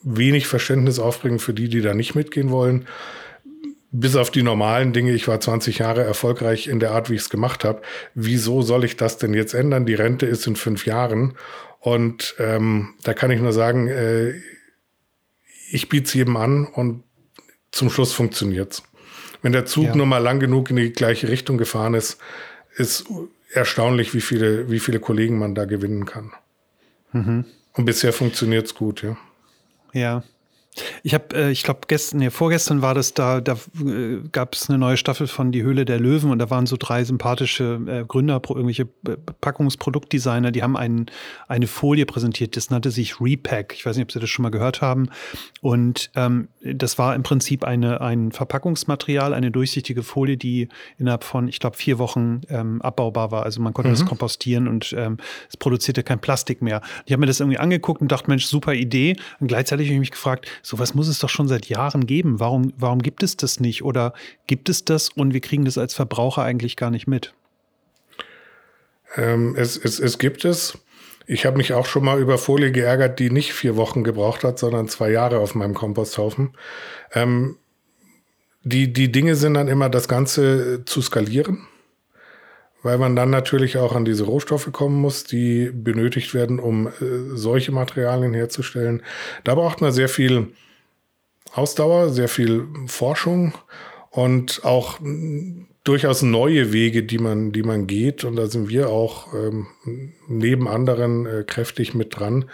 wenig Verständnis aufbringen für die, die da nicht mitgehen wollen. Bis auf die normalen Dinge, ich war 20 Jahre erfolgreich in der Art, wie ich es gemacht habe. Wieso soll ich das denn jetzt ändern? Die Rente ist in fünf Jahren. Und ähm, da kann ich nur sagen, äh, ich biete es jedem an und zum Schluss funktioniert's. Wenn der Zug ja. nur mal lang genug in die gleiche Richtung gefahren ist, ist erstaunlich, wie viele, wie viele Kollegen man da gewinnen kann. Mhm. Und bisher funktioniert es gut, ja. Ja. Ich habe, äh, ich glaube, gestern, nee, vorgestern war das da, da äh, gab es eine neue Staffel von Die Höhle der Löwen und da waren so drei sympathische äh, Gründer, irgendwelche Packungsproduktdesigner, die haben einen, eine Folie präsentiert, das nannte sich Repack. Ich weiß nicht, ob Sie das schon mal gehört haben. Und ähm, das war im Prinzip eine, ein Verpackungsmaterial, eine durchsichtige Folie, die innerhalb von, ich glaube, vier Wochen ähm, abbaubar war. Also man konnte mhm. das kompostieren und ähm, es produzierte kein Plastik mehr. Ich habe mir das irgendwie angeguckt und dachte, Mensch, super Idee. Und gleichzeitig habe ich mich gefragt, sowas muss es doch schon seit Jahren geben. Warum, warum gibt es das nicht? Oder gibt es das und wir kriegen das als Verbraucher eigentlich gar nicht mit? Ähm, es, es, es gibt es. Ich habe mich auch schon mal über Folie geärgert, die nicht vier Wochen gebraucht hat, sondern zwei Jahre auf meinem Komposthaufen. Ähm, die, die Dinge sind dann immer das Ganze zu skalieren, weil man dann natürlich auch an diese Rohstoffe kommen muss, die benötigt werden, um äh, solche Materialien herzustellen. Da braucht man sehr viel Ausdauer, sehr viel Forschung und auch durchaus neue Wege, die man, die man geht. Und da sind wir auch ähm, neben anderen äh, kräftig mit dran.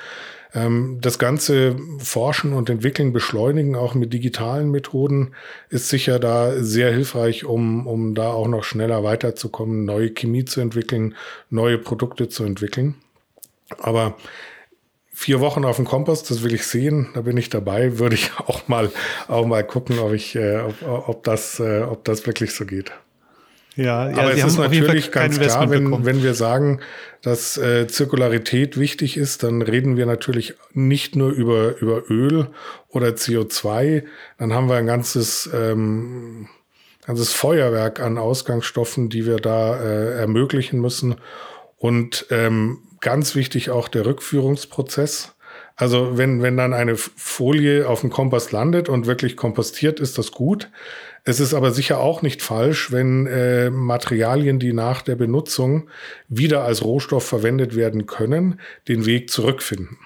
Ähm, das ganze Forschen und Entwickeln, Beschleunigen, auch mit digitalen Methoden, ist sicher da sehr hilfreich, um, um da auch noch schneller weiterzukommen, neue Chemie zu entwickeln, neue Produkte zu entwickeln. Aber vier Wochen auf dem Kompost, das will ich sehen, da bin ich dabei, würde ich auch mal, auch mal gucken, ob ich, äh, ob, ob, das, äh, ob das wirklich so geht. Ja, ja aber es ist natürlich ganz klar, wenn, wenn wir sagen, dass äh, Zirkularität wichtig ist, dann reden wir natürlich nicht nur über, über Öl oder CO2, dann haben wir ein ganzes, ähm, ganzes Feuerwerk an Ausgangsstoffen, die wir da äh, ermöglichen müssen. Und ähm, ganz wichtig auch der Rückführungsprozess. Also wenn, wenn dann eine Folie auf dem Kompost landet und wirklich kompostiert, ist das gut. Es ist aber sicher auch nicht falsch, wenn äh, Materialien, die nach der Benutzung wieder als Rohstoff verwendet werden können, den Weg zurückfinden.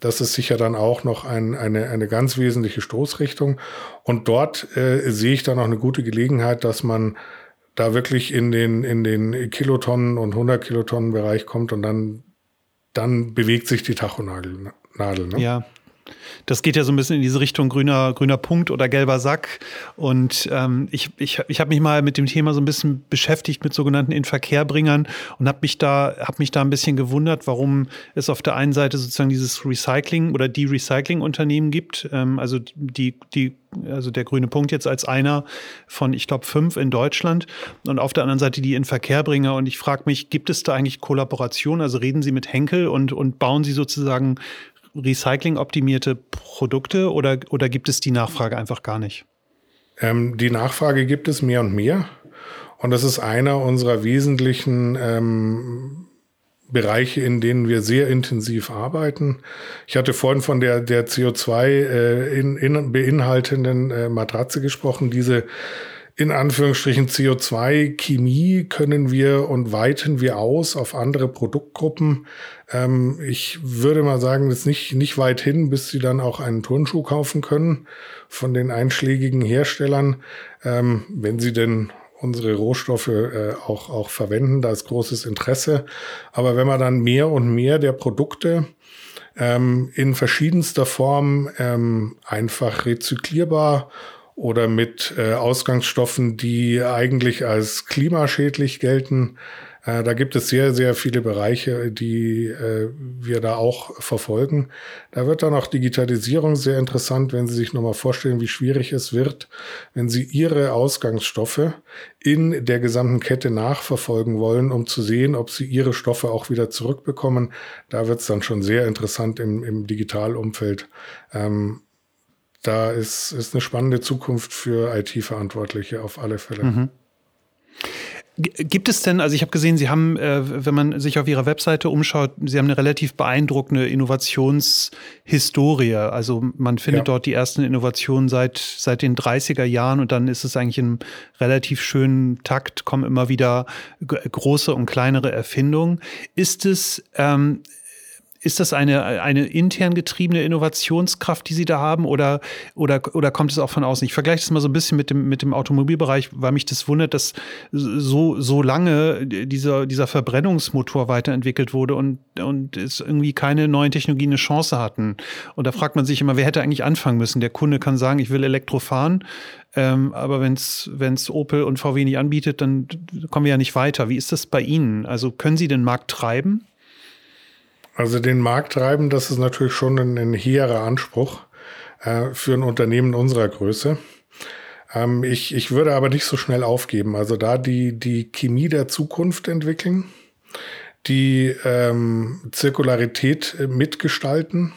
Das ist sicher dann auch noch ein, eine, eine ganz wesentliche Stoßrichtung. Und dort äh, sehe ich dann auch eine gute Gelegenheit, dass man da wirklich in den, in den Kilotonnen und 100 Kilotonnen Bereich kommt und dann, dann bewegt sich die Tachonadel. Nadel, ne? Ja, das geht ja so ein bisschen in diese Richtung grüner, grüner Punkt oder gelber Sack. Und ähm, ich, ich, ich habe mich mal mit dem Thema so ein bisschen beschäftigt mit sogenannten Inverkehrbringern und habe mich da habe mich da ein bisschen gewundert, warum es auf der einen Seite sozusagen dieses Recycling oder die Recycling-Unternehmen gibt. Ähm, also die, die also der grüne Punkt jetzt als einer von, ich glaube, fünf in Deutschland und auf der anderen Seite die Inverkehrbringer. Und ich frage mich, gibt es da eigentlich Kollaboration? Also reden Sie mit Henkel und, und bauen Sie sozusagen recyclingoptimierte Produkte oder, oder gibt es die Nachfrage einfach gar nicht? Ähm, die Nachfrage gibt es mehr und mehr. Und das ist einer unserer wesentlichen ähm, Bereiche, in denen wir sehr intensiv arbeiten. Ich hatte vorhin von der, der CO2 äh, in, in beinhaltenden äh, Matratze gesprochen. Diese in Anführungsstrichen CO2-Chemie können wir und weiten wir aus auf andere Produktgruppen. Ähm, ich würde mal sagen, das ist nicht, nicht weit hin, bis sie dann auch einen Turnschuh kaufen können von den einschlägigen Herstellern, ähm, wenn sie denn unsere Rohstoffe äh, auch, auch verwenden. Da ist großes Interesse. Aber wenn man dann mehr und mehr der Produkte ähm, in verschiedenster Form ähm, einfach rezyklierbar oder mit äh, Ausgangsstoffen, die eigentlich als klimaschädlich gelten. Äh, da gibt es sehr, sehr viele Bereiche, die äh, wir da auch verfolgen. Da wird dann auch Digitalisierung sehr interessant, wenn Sie sich nochmal vorstellen, wie schwierig es wird, wenn Sie Ihre Ausgangsstoffe in der gesamten Kette nachverfolgen wollen, um zu sehen, ob Sie Ihre Stoffe auch wieder zurückbekommen. Da wird es dann schon sehr interessant im, im Digitalumfeld. Ähm, da ist, ist eine spannende Zukunft für IT-Verantwortliche auf alle Fälle. Mhm. Gibt es denn, also ich habe gesehen, Sie haben, äh, wenn man sich auf Ihrer Webseite umschaut, Sie haben eine relativ beeindruckende Innovationshistorie. Also man findet ja. dort die ersten Innovationen seit, seit den 30er Jahren und dann ist es eigentlich in relativ schönen Takt, kommen immer wieder große und kleinere Erfindungen. Ist es, ähm, ist das eine, eine intern getriebene Innovationskraft, die Sie da haben, oder, oder, oder kommt es auch von außen? Ich vergleiche das mal so ein bisschen mit dem, mit dem Automobilbereich, weil mich das wundert, dass so, so lange dieser, dieser Verbrennungsmotor weiterentwickelt wurde und, und es irgendwie keine neuen Technologien eine Chance hatten. Und da fragt man sich immer, wer hätte eigentlich anfangen müssen? Der Kunde kann sagen, ich will Elektro fahren, ähm, aber wenn es Opel und VW nicht anbietet, dann kommen wir ja nicht weiter. Wie ist das bei Ihnen? Also können Sie den Markt treiben? Also den Markt treiben, das ist natürlich schon ein, ein hehrer Anspruch äh, für ein Unternehmen unserer Größe. Ähm, ich, ich würde aber nicht so schnell aufgeben. Also da die, die Chemie der Zukunft entwickeln, die ähm, Zirkularität äh, mitgestalten,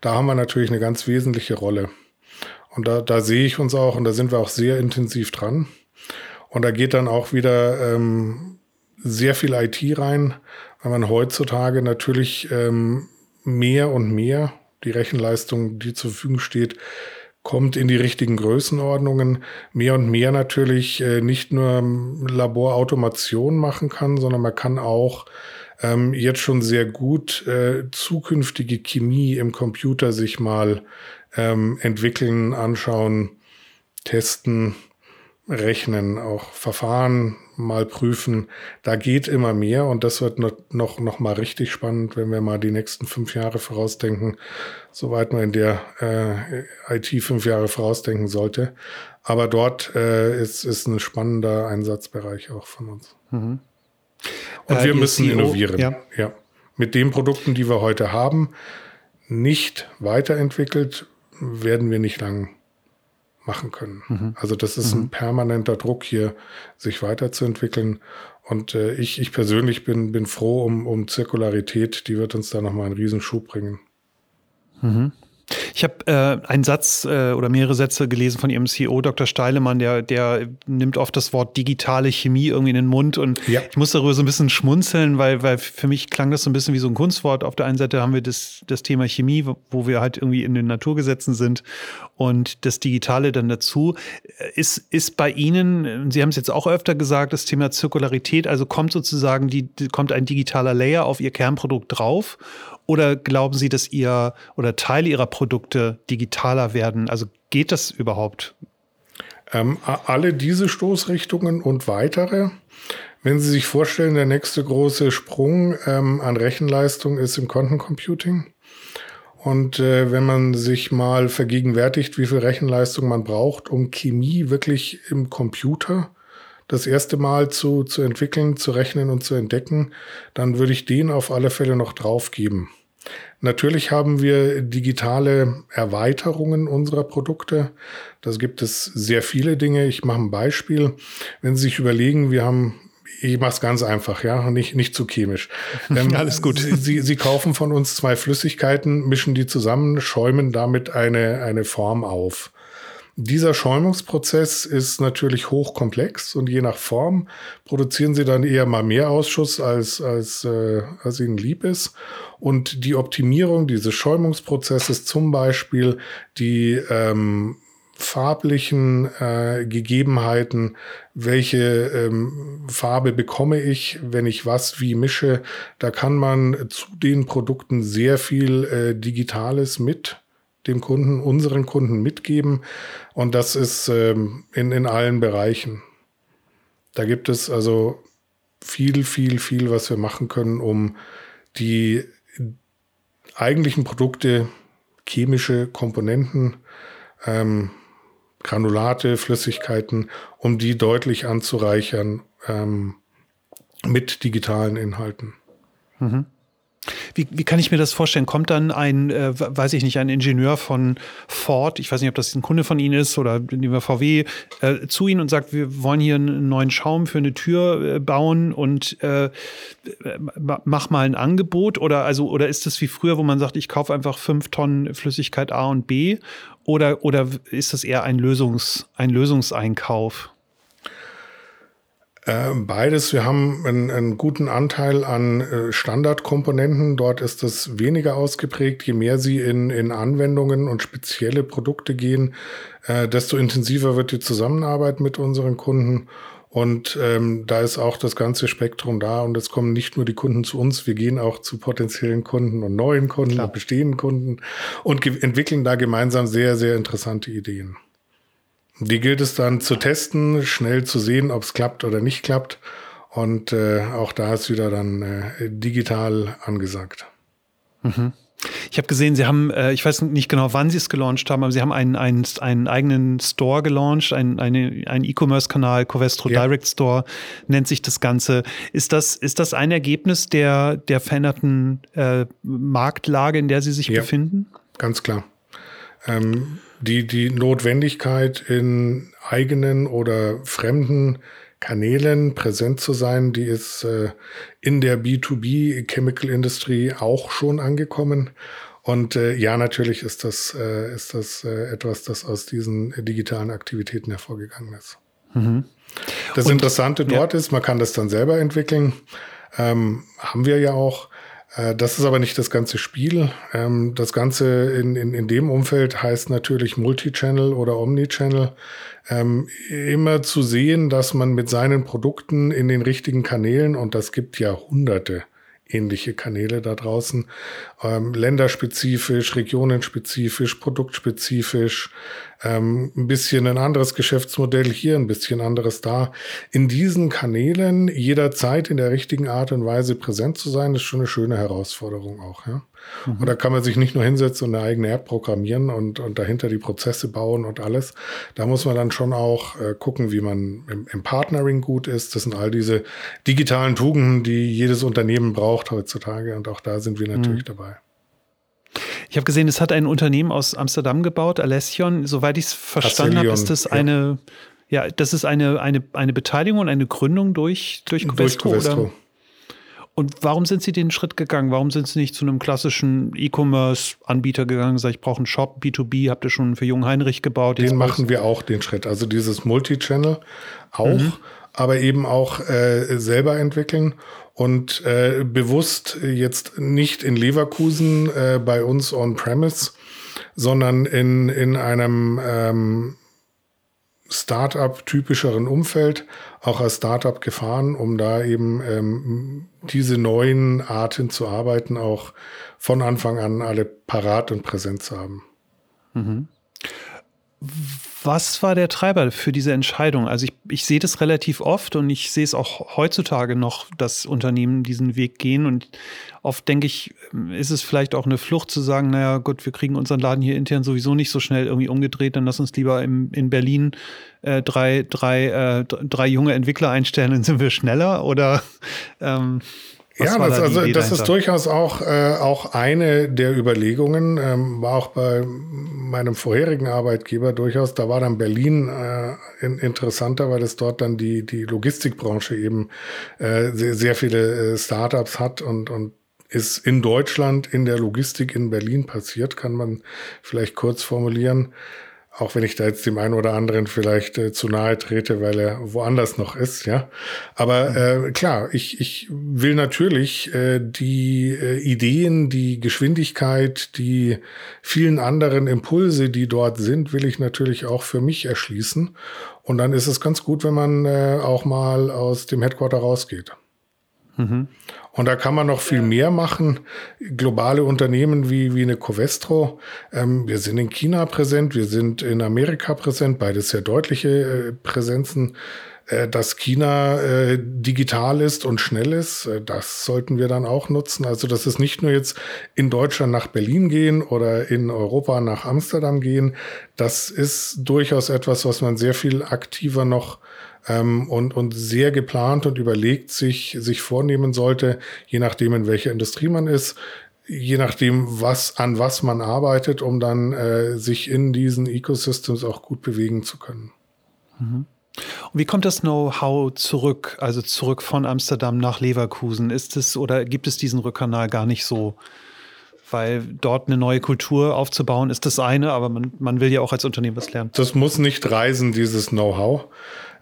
da haben wir natürlich eine ganz wesentliche Rolle. Und da, da sehe ich uns auch und da sind wir auch sehr intensiv dran. Und da geht dann auch wieder ähm, sehr viel IT rein, weil man heutzutage natürlich ähm, mehr und mehr die Rechenleistung, die zur Verfügung steht, kommt in die richtigen Größenordnungen, mehr und mehr natürlich äh, nicht nur Laborautomation machen kann, sondern man kann auch ähm, jetzt schon sehr gut äh, zukünftige Chemie im Computer sich mal ähm, entwickeln, anschauen, testen, rechnen, auch Verfahren mal prüfen. Da geht immer mehr und das wird noch, noch mal richtig spannend, wenn wir mal die nächsten fünf Jahre vorausdenken, soweit man in der äh, IT fünf Jahre vorausdenken sollte. Aber dort äh, ist, ist ein spannender Einsatzbereich auch von uns. Mhm. Und äh, wir müssen CEO, innovieren. Ja. ja. mit den Produkten, die wir heute haben, nicht weiterentwickelt, werden wir nicht lang machen können. Mhm. Also das ist mhm. ein permanenter Druck hier, sich weiterzuentwickeln. Und äh, ich, ich persönlich bin, bin froh um, um Zirkularität, die wird uns da nochmal einen Riesenschub bringen. Mhm. Ich habe äh, einen Satz äh, oder mehrere Sätze gelesen von Ihrem CEO, Dr. Steilemann, der, der nimmt oft das Wort digitale Chemie irgendwie in den Mund und ja. ich muss darüber so ein bisschen schmunzeln, weil, weil für mich klang das so ein bisschen wie so ein Kunstwort. Auf der einen Seite haben wir das, das Thema Chemie, wo wir halt irgendwie in den Naturgesetzen sind und das Digitale dann dazu. Ist, ist bei Ihnen, Sie haben es jetzt auch öfter gesagt, das Thema Zirkularität, also kommt sozusagen die, kommt ein digitaler Layer auf Ihr Kernprodukt drauf oder glauben Sie, dass ihr oder Teile Ihrer Produkte digitaler werden? Also geht das überhaupt? Ähm, alle diese Stoßrichtungen und weitere. Wenn Sie sich vorstellen, der nächste große Sprung ähm, an Rechenleistung ist im Quantum Computing. Und äh, wenn man sich mal vergegenwärtigt, wie viel Rechenleistung man braucht, um Chemie wirklich im Computer das erste Mal zu, zu entwickeln, zu rechnen und zu entdecken, dann würde ich den auf alle Fälle noch draufgeben. Natürlich haben wir digitale Erweiterungen unserer Produkte. Das gibt es sehr viele Dinge. Ich mache ein Beispiel. Wenn Sie sich überlegen, wir haben ich mache es ganz einfach, ja, nicht, nicht zu chemisch. Ähm, Alles gut. Sie, Sie, Sie kaufen von uns zwei Flüssigkeiten, mischen die zusammen, schäumen damit eine, eine Form auf. Dieser Schäumungsprozess ist natürlich hochkomplex und je nach Form produzieren sie dann eher mal mehr Ausschuss, als, als, äh, als ihnen lieb ist. Und die Optimierung dieses Schäumungsprozesses, zum Beispiel die ähm, farblichen äh, Gegebenheiten, welche ähm, Farbe bekomme ich, wenn ich was wie mische, da kann man zu den Produkten sehr viel äh, Digitales mit dem Kunden, unseren Kunden mitgeben. Und das ist ähm, in, in allen Bereichen. Da gibt es also viel, viel, viel, was wir machen können, um die eigentlichen Produkte, chemische Komponenten, ähm, Granulate, Flüssigkeiten, um die deutlich anzureichern ähm, mit digitalen Inhalten. Mhm. Wie, wie kann ich mir das vorstellen? Kommt dann ein, äh, weiß ich nicht, ein Ingenieur von Ford, ich weiß nicht, ob das ein Kunde von Ihnen ist oder lieber VW, äh, zu Ihnen und sagt, wir wollen hier einen neuen Schaum für eine Tür äh, bauen und äh, mach mal ein Angebot? Oder, also, oder ist das wie früher, wo man sagt, ich kaufe einfach fünf Tonnen Flüssigkeit A und B? Oder, oder ist das eher ein, Lösungs-, ein Lösungseinkauf? Äh, beides. Wir haben einen, einen guten Anteil an äh, Standardkomponenten. Dort ist es weniger ausgeprägt. Je mehr sie in, in Anwendungen und spezielle Produkte gehen, äh, desto intensiver wird die Zusammenarbeit mit unseren Kunden. Und ähm, da ist auch das ganze Spektrum da. Und es kommen nicht nur die Kunden zu uns, wir gehen auch zu potenziellen Kunden und neuen Kunden Klar. und bestehenden Kunden und entwickeln da gemeinsam sehr, sehr interessante Ideen. Die gilt es dann zu testen, schnell zu sehen, ob es klappt oder nicht klappt. Und äh, auch da ist wieder dann äh, digital angesagt. Mhm. Ich habe gesehen, Sie haben, äh, ich weiß nicht genau, wann Sie es gelauncht haben, aber Sie haben einen, einen, einen eigenen Store gelauncht, einen, E-Commerce-Kanal, Covestro ja. Direct Store nennt sich das Ganze. Ist das, ist das ein Ergebnis der, der veränderten äh, Marktlage, in der Sie sich ja, befinden? Ganz klar. Ähm, die, die Notwendigkeit in eigenen oder fremden Kanälen präsent zu sein, die ist äh, in der B2B Chemical Industry auch schon angekommen. Und äh, ja, natürlich ist das, äh, ist das äh, etwas, das aus diesen digitalen Aktivitäten hervorgegangen ist. Mhm. Das Und, Interessante dort ja. ist, man kann das dann selber entwickeln. Ähm, haben wir ja auch. Äh, das ist aber nicht das ganze Spiel. Ähm, das Ganze in, in, in dem Umfeld heißt natürlich Multichannel oder Omnichannel. Ähm, immer zu sehen, dass man mit seinen Produkten in den richtigen Kanälen, und das gibt ja hunderte ähnliche Kanäle da draußen, ähm, länderspezifisch, regionenspezifisch, produktspezifisch, ähm, ein bisschen ein anderes Geschäftsmodell hier, ein bisschen anderes da. In diesen Kanälen jederzeit in der richtigen Art und Weise präsent zu sein, ist schon eine schöne Herausforderung auch. Ja? Mhm. Und da kann man sich nicht nur hinsetzen und eine eigene App programmieren und, und dahinter die Prozesse bauen und alles. Da muss man dann schon auch äh, gucken, wie man im, im Partnering gut ist. Das sind all diese digitalen Tugenden, die jedes Unternehmen braucht heutzutage. Und auch da sind wir natürlich mhm. dabei. Ich habe gesehen, es hat ein Unternehmen aus Amsterdam gebaut, Alession. Soweit ich es verstanden habe, ist das ja. eine, ja, das ist eine, eine, eine Beteiligung und eine Gründung durch, durch Covestro. Durch Covestro. Und warum sind Sie den Schritt gegangen? Warum sind Sie nicht zu einem klassischen E-Commerce-Anbieter gegangen? Sag, ich brauche einen Shop, B2B, habt ihr schon für Jungen Heinrich gebaut? Den machen wir auch, den Schritt. Also dieses Multi-Channel auch, mhm. Aber eben auch äh, selber entwickeln und äh, bewusst jetzt nicht in Leverkusen äh, bei uns on-premise, sondern in, in einem ähm, Startup-typischeren Umfeld, auch als Startup gefahren, um da eben ähm, diese neuen Arten zu arbeiten, auch von Anfang an alle parat und präsent zu haben. Mhm. Was war der Treiber für diese Entscheidung? Also ich, ich sehe das relativ oft und ich sehe es auch heutzutage noch, dass Unternehmen diesen Weg gehen. Und oft denke ich, ist es vielleicht auch eine Flucht zu sagen, naja gut, wir kriegen unseren Laden hier intern sowieso nicht so schnell irgendwie umgedreht, dann lass uns lieber im, in Berlin äh, drei, drei, äh, drei junge Entwickler einstellen, dann sind wir schneller. Oder ähm, was ja, das, da also das ist durchaus auch, äh, auch eine der Überlegungen, ähm, war auch bei meinem vorherigen Arbeitgeber durchaus, da war dann Berlin äh, in, interessanter, weil es dort dann die, die Logistikbranche eben äh, sehr, sehr viele äh, Startups hat und, und ist in Deutschland in der Logistik in Berlin passiert, kann man vielleicht kurz formulieren. Auch wenn ich da jetzt dem einen oder anderen vielleicht äh, zu nahe trete, weil er woanders noch ist, ja. Aber äh, klar, ich, ich will natürlich äh, die äh, Ideen, die Geschwindigkeit, die vielen anderen Impulse, die dort sind, will ich natürlich auch für mich erschließen. Und dann ist es ganz gut, wenn man äh, auch mal aus dem Headquarter rausgeht. Mhm. Und da kann man noch viel mehr machen. Globale Unternehmen wie, wie eine Covestro. Ähm, wir sind in China präsent, wir sind in Amerika präsent, beides sehr deutliche äh, Präsenzen. Äh, dass China äh, digital ist und schnell ist, äh, das sollten wir dann auch nutzen. Also, dass es nicht nur jetzt in Deutschland nach Berlin gehen oder in Europa nach Amsterdam gehen. Das ist durchaus etwas, was man sehr viel aktiver noch ähm, und, und sehr geplant und überlegt sich, sich vornehmen sollte, je nachdem, in welcher Industrie man ist, je nachdem, was, an was man arbeitet, um dann äh, sich in diesen Ecosystems auch gut bewegen zu können. Mhm. Und wie kommt das Know-how zurück, also zurück von Amsterdam nach Leverkusen? Ist es oder gibt es diesen Rückkanal gar nicht so? Weil dort eine neue Kultur aufzubauen, ist das eine, aber man, man will ja auch als Unternehmen was lernen. Das muss nicht reisen, dieses Know-how.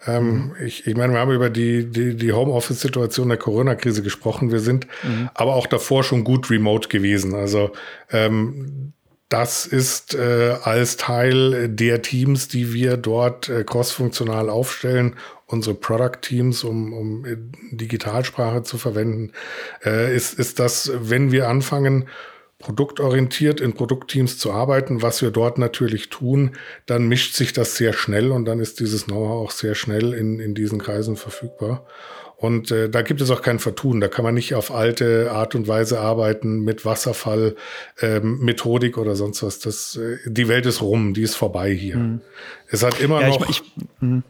Ähm, ich, ich meine, wir haben über die, die, die Homeoffice-Situation der Corona-Krise gesprochen. Wir sind mhm. aber auch davor schon gut remote gewesen. Also ähm, das ist äh, als Teil der Teams, die wir dort äh, crossfunktional aufstellen, unsere Product-Teams, um, um äh, Digitalsprache zu verwenden, äh, ist, ist das, wenn wir anfangen, produktorientiert in Produktteams zu arbeiten, was wir dort natürlich tun, dann mischt sich das sehr schnell und dann ist dieses Know-how auch sehr schnell in, in diesen Kreisen verfügbar. Und äh, da gibt es auch kein Vertun. Da kann man nicht auf alte Art und Weise arbeiten mit Wasserfall, ähm, Methodik oder sonst was. Das, äh, die Welt ist rum, die ist vorbei hier. Mhm. Es hat immer ja, noch. Ich, ich, mhm.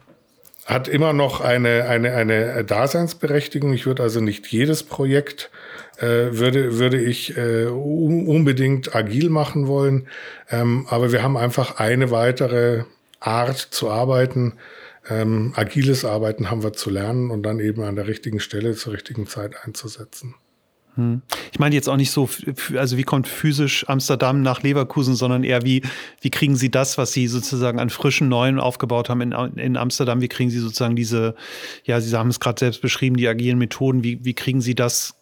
hat immer noch eine, eine, eine Daseinsberechtigung. Ich würde also nicht jedes Projekt äh, würde, würde ich äh, unbedingt agil machen wollen. Ähm, aber wir haben einfach eine weitere Art zu arbeiten. Ähm, agiles Arbeiten haben wir zu lernen und dann eben an der richtigen Stelle zur richtigen Zeit einzusetzen. Hm. Ich meine jetzt auch nicht so, also wie kommt physisch Amsterdam nach Leverkusen, sondern eher wie, wie kriegen Sie das, was Sie sozusagen an frischen Neuen aufgebaut haben in, in Amsterdam, wie kriegen Sie sozusagen diese, ja, Sie haben es gerade selbst beschrieben, die agilen Methoden, wie, wie kriegen Sie das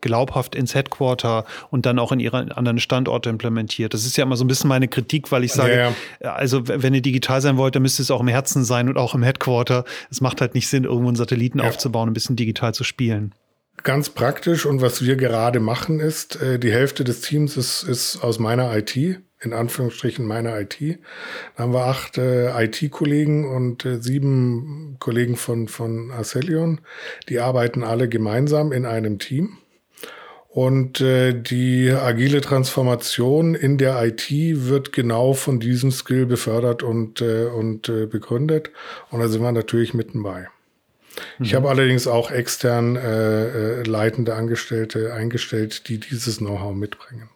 glaubhaft ins Headquarter und dann auch in ihre anderen Standorte implementiert. Das ist ja immer so ein bisschen meine Kritik, weil ich sage, ja, ja. also wenn ihr digital sein wollt, dann müsste es auch im Herzen sein und auch im Headquarter. Es macht halt nicht Sinn, irgendwo einen Satelliten ja. aufzubauen, ein bisschen digital zu spielen. Ganz praktisch und was wir gerade machen ist, äh, die Hälfte des Teams ist, ist aus meiner IT. in Anführungsstrichen meiner IT. Da haben wir acht äh, IT-Kollegen und äh, sieben Kollegen von, von Acelion. Die arbeiten alle gemeinsam in einem Team. Und äh, die agile Transformation in der IT wird genau von diesem Skill befördert und, äh, und äh, begründet. Und da sind wir natürlich mitten bei. Mhm. Ich habe allerdings auch extern äh, äh, leitende Angestellte eingestellt, die dieses Know-how mitbringen.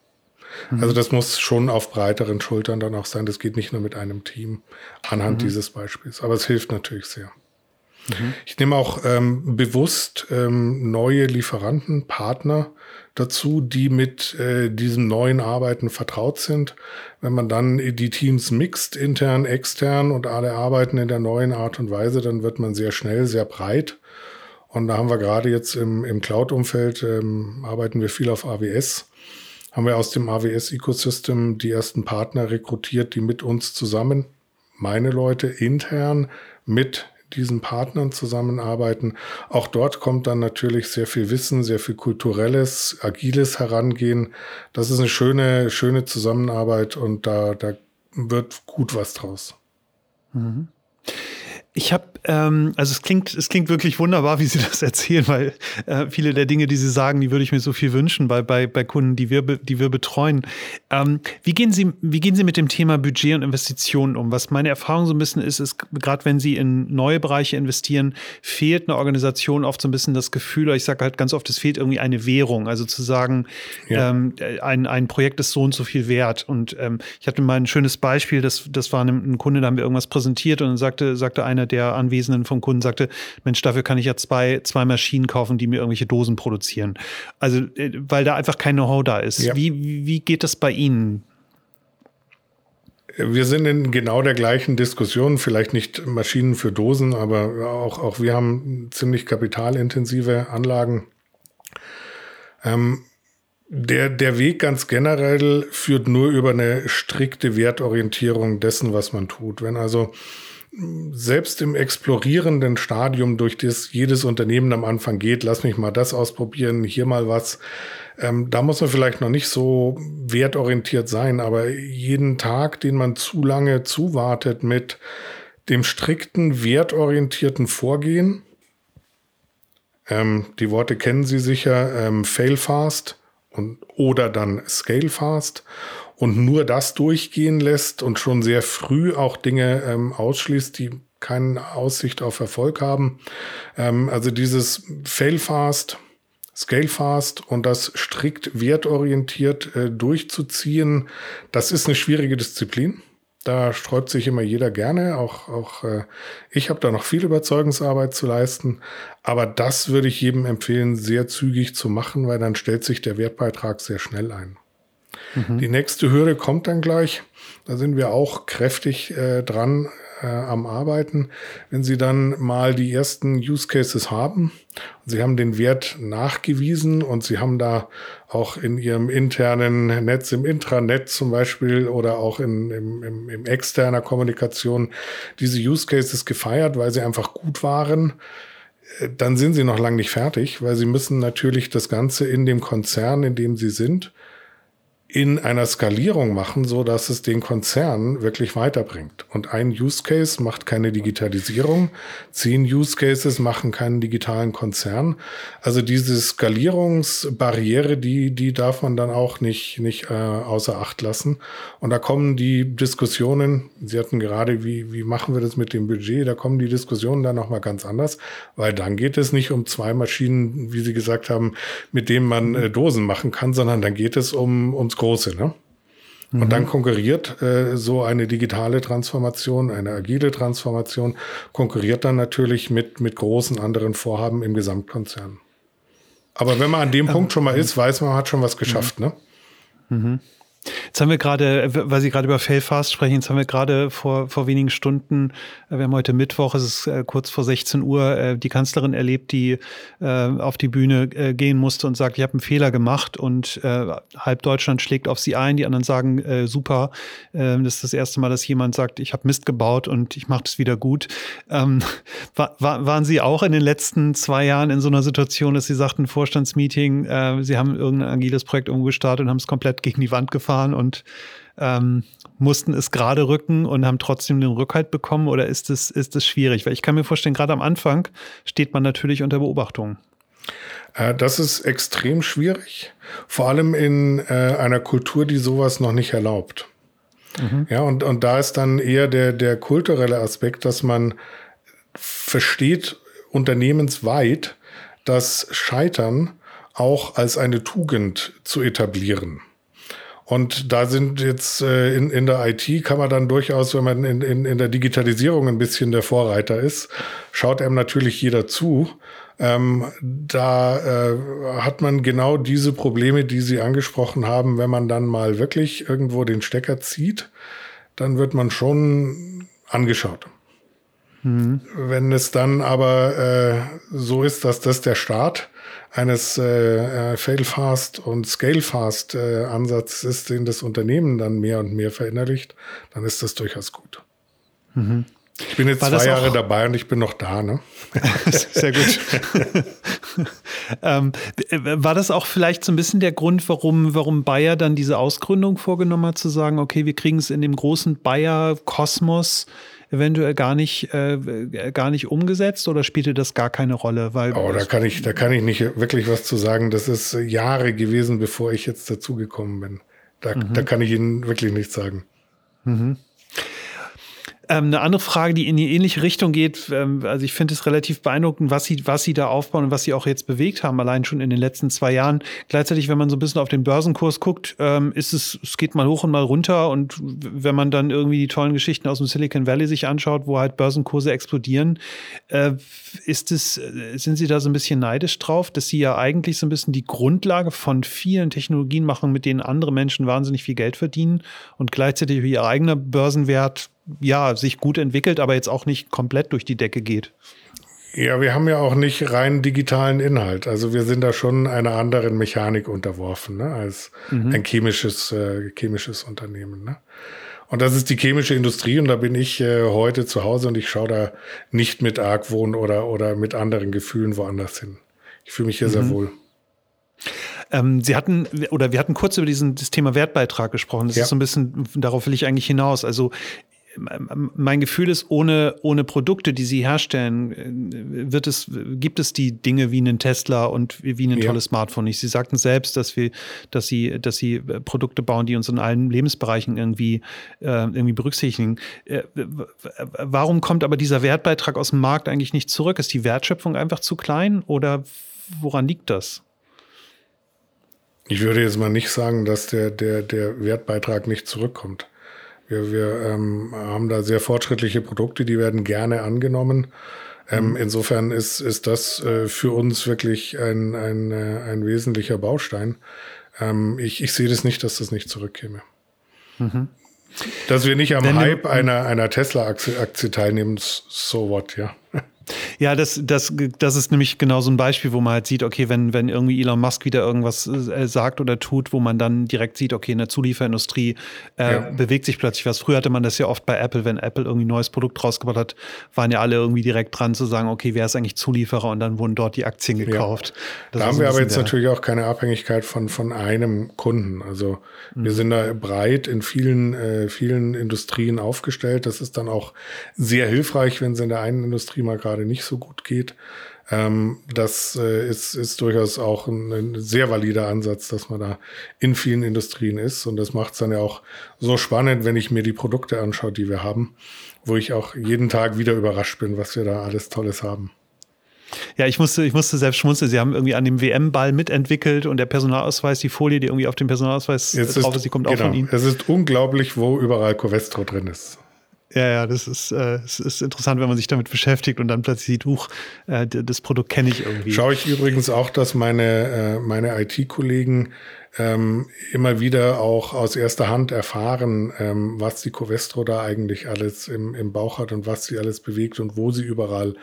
Mhm. Also das muss schon auf breiteren Schultern dann auch sein. Das geht nicht nur mit einem Team anhand mhm. dieses Beispiels. Aber es hilft natürlich sehr. Mhm. Ich nehme auch ähm, bewusst ähm, neue Lieferanten, Partner dazu, die mit äh, diesem neuen Arbeiten vertraut sind. Wenn man dann die Teams mixt, intern, extern und alle arbeiten in der neuen Art und Weise, dann wird man sehr schnell, sehr breit. Und da haben wir gerade jetzt im, im Cloud-Umfeld, ähm, arbeiten wir viel auf AWS haben wir aus dem AWS-Ecosystem die ersten Partner rekrutiert, die mit uns zusammen, meine Leute intern, mit diesen Partnern zusammenarbeiten. Auch dort kommt dann natürlich sehr viel Wissen, sehr viel kulturelles, agiles Herangehen. Das ist eine schöne, schöne Zusammenarbeit und da, da wird gut was draus. Mhm. Ich habe, ähm, also es klingt, es klingt wirklich wunderbar, wie Sie das erzählen, weil äh, viele der Dinge, die Sie sagen, die würde ich mir so viel wünschen bei, bei, bei Kunden, die wir, die wir betreuen. Ähm, wie, gehen Sie, wie gehen Sie mit dem Thema Budget und Investitionen um? Was meine Erfahrung so ein bisschen ist, ist, gerade wenn Sie in neue Bereiche investieren, fehlt eine Organisation oft so ein bisschen das Gefühl, oder ich sage halt ganz oft, es fehlt irgendwie eine Währung. Also zu sagen, ja. ähm, ein, ein Projekt ist so und so viel wert. Und ähm, ich hatte mal ein schönes Beispiel, das, das war ein, ein Kunde, da haben wir irgendwas präsentiert und dann sagte, sagte einer, einer der Anwesenden vom Kunden sagte, Mensch, dafür kann ich ja zwei, zwei Maschinen kaufen, die mir irgendwelche Dosen produzieren. Also, äh, weil da einfach kein Know-how da ist. Ja. Wie, wie geht das bei Ihnen? Wir sind in genau der gleichen Diskussion, vielleicht nicht Maschinen für Dosen, aber auch, auch wir haben ziemlich kapitalintensive Anlagen. Ähm, der, der Weg ganz generell führt nur über eine strikte Wertorientierung dessen, was man tut. Wenn also selbst im explorierenden Stadium, durch das jedes Unternehmen am Anfang geht, lass mich mal das ausprobieren, hier mal was. Ähm, da muss man vielleicht noch nicht so wertorientiert sein, aber jeden Tag, den man zu lange zuwartet mit dem strikten, wertorientierten Vorgehen, ähm, die Worte kennen Sie sicher, ähm, fail fast und, oder dann scale fast und nur das durchgehen lässt und schon sehr früh auch Dinge ähm, ausschließt, die keine Aussicht auf Erfolg haben. Ähm, also dieses Fail Fast, Scale Fast und das strikt wertorientiert äh, durchzuziehen, das ist eine schwierige Disziplin. Da sträubt sich immer jeder gerne. Auch, auch äh, ich habe da noch viel Überzeugungsarbeit zu leisten. Aber das würde ich jedem empfehlen, sehr zügig zu machen, weil dann stellt sich der Wertbeitrag sehr schnell ein. Mhm. Die nächste Hürde kommt dann gleich. Da sind wir auch kräftig äh, dran äh, am Arbeiten. Wenn Sie dann mal die ersten Use Cases haben, Sie haben den Wert nachgewiesen und Sie haben da auch in Ihrem internen Netz, im Intranet zum Beispiel oder auch in, im, im, im externer Kommunikation diese Use Cases gefeiert, weil sie einfach gut waren äh, dann sind sie noch lange nicht fertig, weil sie müssen natürlich das Ganze in dem Konzern, in dem sie sind, in einer Skalierung machen, so dass es den Konzern wirklich weiterbringt. Und ein Use Case macht keine Digitalisierung, zehn Use Cases machen keinen digitalen Konzern. Also diese Skalierungsbarriere, die, die darf man dann auch nicht, nicht äh, außer Acht lassen. Und da kommen die Diskussionen, Sie hatten gerade, wie, wie machen wir das mit dem Budget, da kommen die Diskussionen dann nochmal ganz anders, weil dann geht es nicht um zwei Maschinen, wie Sie gesagt haben, mit denen man äh, Dosen machen kann, sondern dann geht es um, ums Große. Ne? Und dann konkurriert äh, so eine digitale Transformation, eine agile Transformation, konkurriert dann natürlich mit, mit großen anderen Vorhaben im Gesamtkonzern. Aber wenn man an dem ähm, Punkt schon mal ist, weiß man, man hat schon was geschafft. Ne? Mhm. Jetzt haben wir gerade, weil Sie gerade über Failfast sprechen, jetzt haben wir gerade vor, vor wenigen Stunden, äh, wir haben heute Mittwoch, es ist äh, kurz vor 16 Uhr, äh, die Kanzlerin erlebt, die auf die Bühne gehen musste und sagt, ich habe einen Fehler gemacht und halb Deutschland schlägt auf sie ein, die anderen sagen, super, das ist das erste Mal, dass jemand sagt, ich habe Mist gebaut und ich mache das wieder gut. Ähm, war, waren Sie auch in den letzten zwei Jahren in so einer Situation, dass Sie sagten, Vorstandsmeeting, Sie haben irgendein agiles Projekt umgestartet und haben es komplett gegen die Wand gefahren? Gefahren und ähm, mussten es gerade rücken und haben trotzdem den Rückhalt bekommen oder ist es, ist es schwierig? Weil ich kann mir vorstellen, gerade am Anfang steht man natürlich unter Beobachtung. Äh, das ist extrem schwierig, vor allem in äh, einer Kultur, die sowas noch nicht erlaubt. Mhm. Ja, und, und da ist dann eher der, der kulturelle Aspekt, dass man versteht unternehmensweit, das Scheitern auch als eine Tugend zu etablieren. Und da sind jetzt äh, in, in der IT kann man dann durchaus, wenn man in, in, in der Digitalisierung ein bisschen der Vorreiter ist, schaut einem natürlich jeder zu. Ähm, da äh, hat man genau diese Probleme, die Sie angesprochen haben, wenn man dann mal wirklich irgendwo den Stecker zieht, dann wird man schon angeschaut. Mhm. Wenn es dann aber äh, so ist, dass das der Start eines äh, äh, Fail-Fast und Scale-Fast äh, ist, den das Unternehmen dann mehr und mehr verinnerlicht, dann ist das durchaus gut. Mhm. Ich bin jetzt war zwei Jahre dabei und ich bin noch da, ne? Sehr gut. ähm, war das auch vielleicht so ein bisschen der Grund, warum, warum Bayer dann diese Ausgründung vorgenommen hat, zu sagen, okay, wir kriegen es in dem großen Bayer-Kosmos eventuell gar nicht, äh, gar nicht umgesetzt oder spielte das gar keine Rolle? Weil oh, da kann ich, da kann ich nicht wirklich was zu sagen. Das ist Jahre gewesen, bevor ich jetzt dazugekommen bin. Da, mhm. da kann ich Ihnen wirklich nichts sagen. Mhm. Ähm, eine andere Frage, die in die ähnliche Richtung geht, ähm, also ich finde es relativ beeindruckend, was sie, was sie da aufbauen und was sie auch jetzt bewegt haben, allein schon in den letzten zwei Jahren. Gleichzeitig, wenn man so ein bisschen auf den Börsenkurs guckt, ähm, ist es, es geht mal hoch und mal runter und wenn man dann irgendwie die tollen Geschichten aus dem Silicon Valley sich anschaut, wo halt Börsenkurse explodieren, äh, ist es, äh, sind Sie da so ein bisschen neidisch drauf, dass Sie ja eigentlich so ein bisschen die Grundlage von vielen Technologien machen, mit denen andere Menschen wahnsinnig viel Geld verdienen und gleichzeitig Ihr eigener Börsenwert ja, sich gut entwickelt, aber jetzt auch nicht komplett durch die Decke geht. Ja, wir haben ja auch nicht rein digitalen Inhalt. Also wir sind da schon einer anderen Mechanik unterworfen, ne, als mhm. ein chemisches, äh, chemisches Unternehmen. Ne? Und das ist die chemische Industrie und da bin ich äh, heute zu Hause und ich schaue da nicht mit Argwohn oder, oder mit anderen Gefühlen woanders hin. Ich fühle mich hier mhm. sehr wohl. Ähm, Sie hatten, oder wir hatten kurz über diesen, das Thema Wertbeitrag gesprochen. Das ja. ist so ein bisschen, darauf will ich eigentlich hinaus. Also mein Gefühl ist, ohne, ohne Produkte, die sie herstellen, äh, wird es, gibt es die Dinge wie einen Tesla und wie ein ja. tolles Smartphone nicht. Sie sagten selbst, dass wir, dass sie, dass sie äh, Produkte bauen, die uns in allen Lebensbereichen irgendwie, äh, irgendwie berücksichtigen. Äh, warum kommt aber dieser Wertbeitrag aus dem Markt eigentlich nicht zurück? Ist die Wertschöpfung einfach zu klein oder woran liegt das? Ich würde jetzt mal nicht sagen, dass der, der, der Wertbeitrag nicht zurückkommt. Wir, wir ähm, haben da sehr fortschrittliche Produkte, die werden gerne angenommen. Ähm, mhm. Insofern ist, ist das äh, für uns wirklich ein, ein, äh, ein wesentlicher Baustein. Ähm, ich, ich sehe das nicht, dass das nicht zurückkäme. Mhm. Dass wir nicht am Wenn Hype einer, einer Tesla-Aktie teilnehmen, so what, ja. Ja, das, das, das ist nämlich genau so ein Beispiel, wo man halt sieht, okay, wenn, wenn irgendwie Elon Musk wieder irgendwas äh, sagt oder tut, wo man dann direkt sieht, okay, in der Zulieferindustrie äh, ja. bewegt sich plötzlich was. Früher hatte man das ja oft bei Apple, wenn Apple irgendwie ein neues Produkt rausgebracht hat, waren ja alle irgendwie direkt dran zu sagen, okay, wer ist eigentlich Zulieferer und dann wurden dort die Aktien gekauft. Ja. Da haben wir aber jetzt natürlich auch keine Abhängigkeit von, von einem Kunden. Also mhm. wir sind da breit in vielen, äh, vielen Industrien aufgestellt. Das ist dann auch sehr hilfreich, wenn es in der einen Industrie mal gerade gerade nicht so gut geht. Ähm, das äh, ist, ist durchaus auch ein, ein, sehr valider Ansatz, dass man da in vielen Industrien ist. Und das macht es dann ja auch so spannend, wenn ich mir die Produkte anschaue, die wir haben, wo ich auch jeden Tag wieder überrascht bin, was wir da alles Tolles haben. Ja, ich musste, ich musste selbst schmunzeln. Sie haben irgendwie an dem WM-Ball mitentwickelt und der Personalausweis, die Folie, die irgendwie auf dem Personalausweis Jetzt drauf ist, die kommt genau, auch von Ihnen. Es ist unglaublich, wo überall Covestro drin ist. Ja, ja, das ist, äh, es ist interessant, wenn man sich damit beschäftigt und dann plötzlich sieht, huch, äh, das Produkt kenne ich irgendwie. Schaue ich übrigens auch, dass meine, äh, meine IT-Kollegen ähm, immer wieder auch aus erster Hand erfahren, ähm, was die Covestro da eigentlich alles im, im Bauch hat und was sie alles bewegt und wo sie überall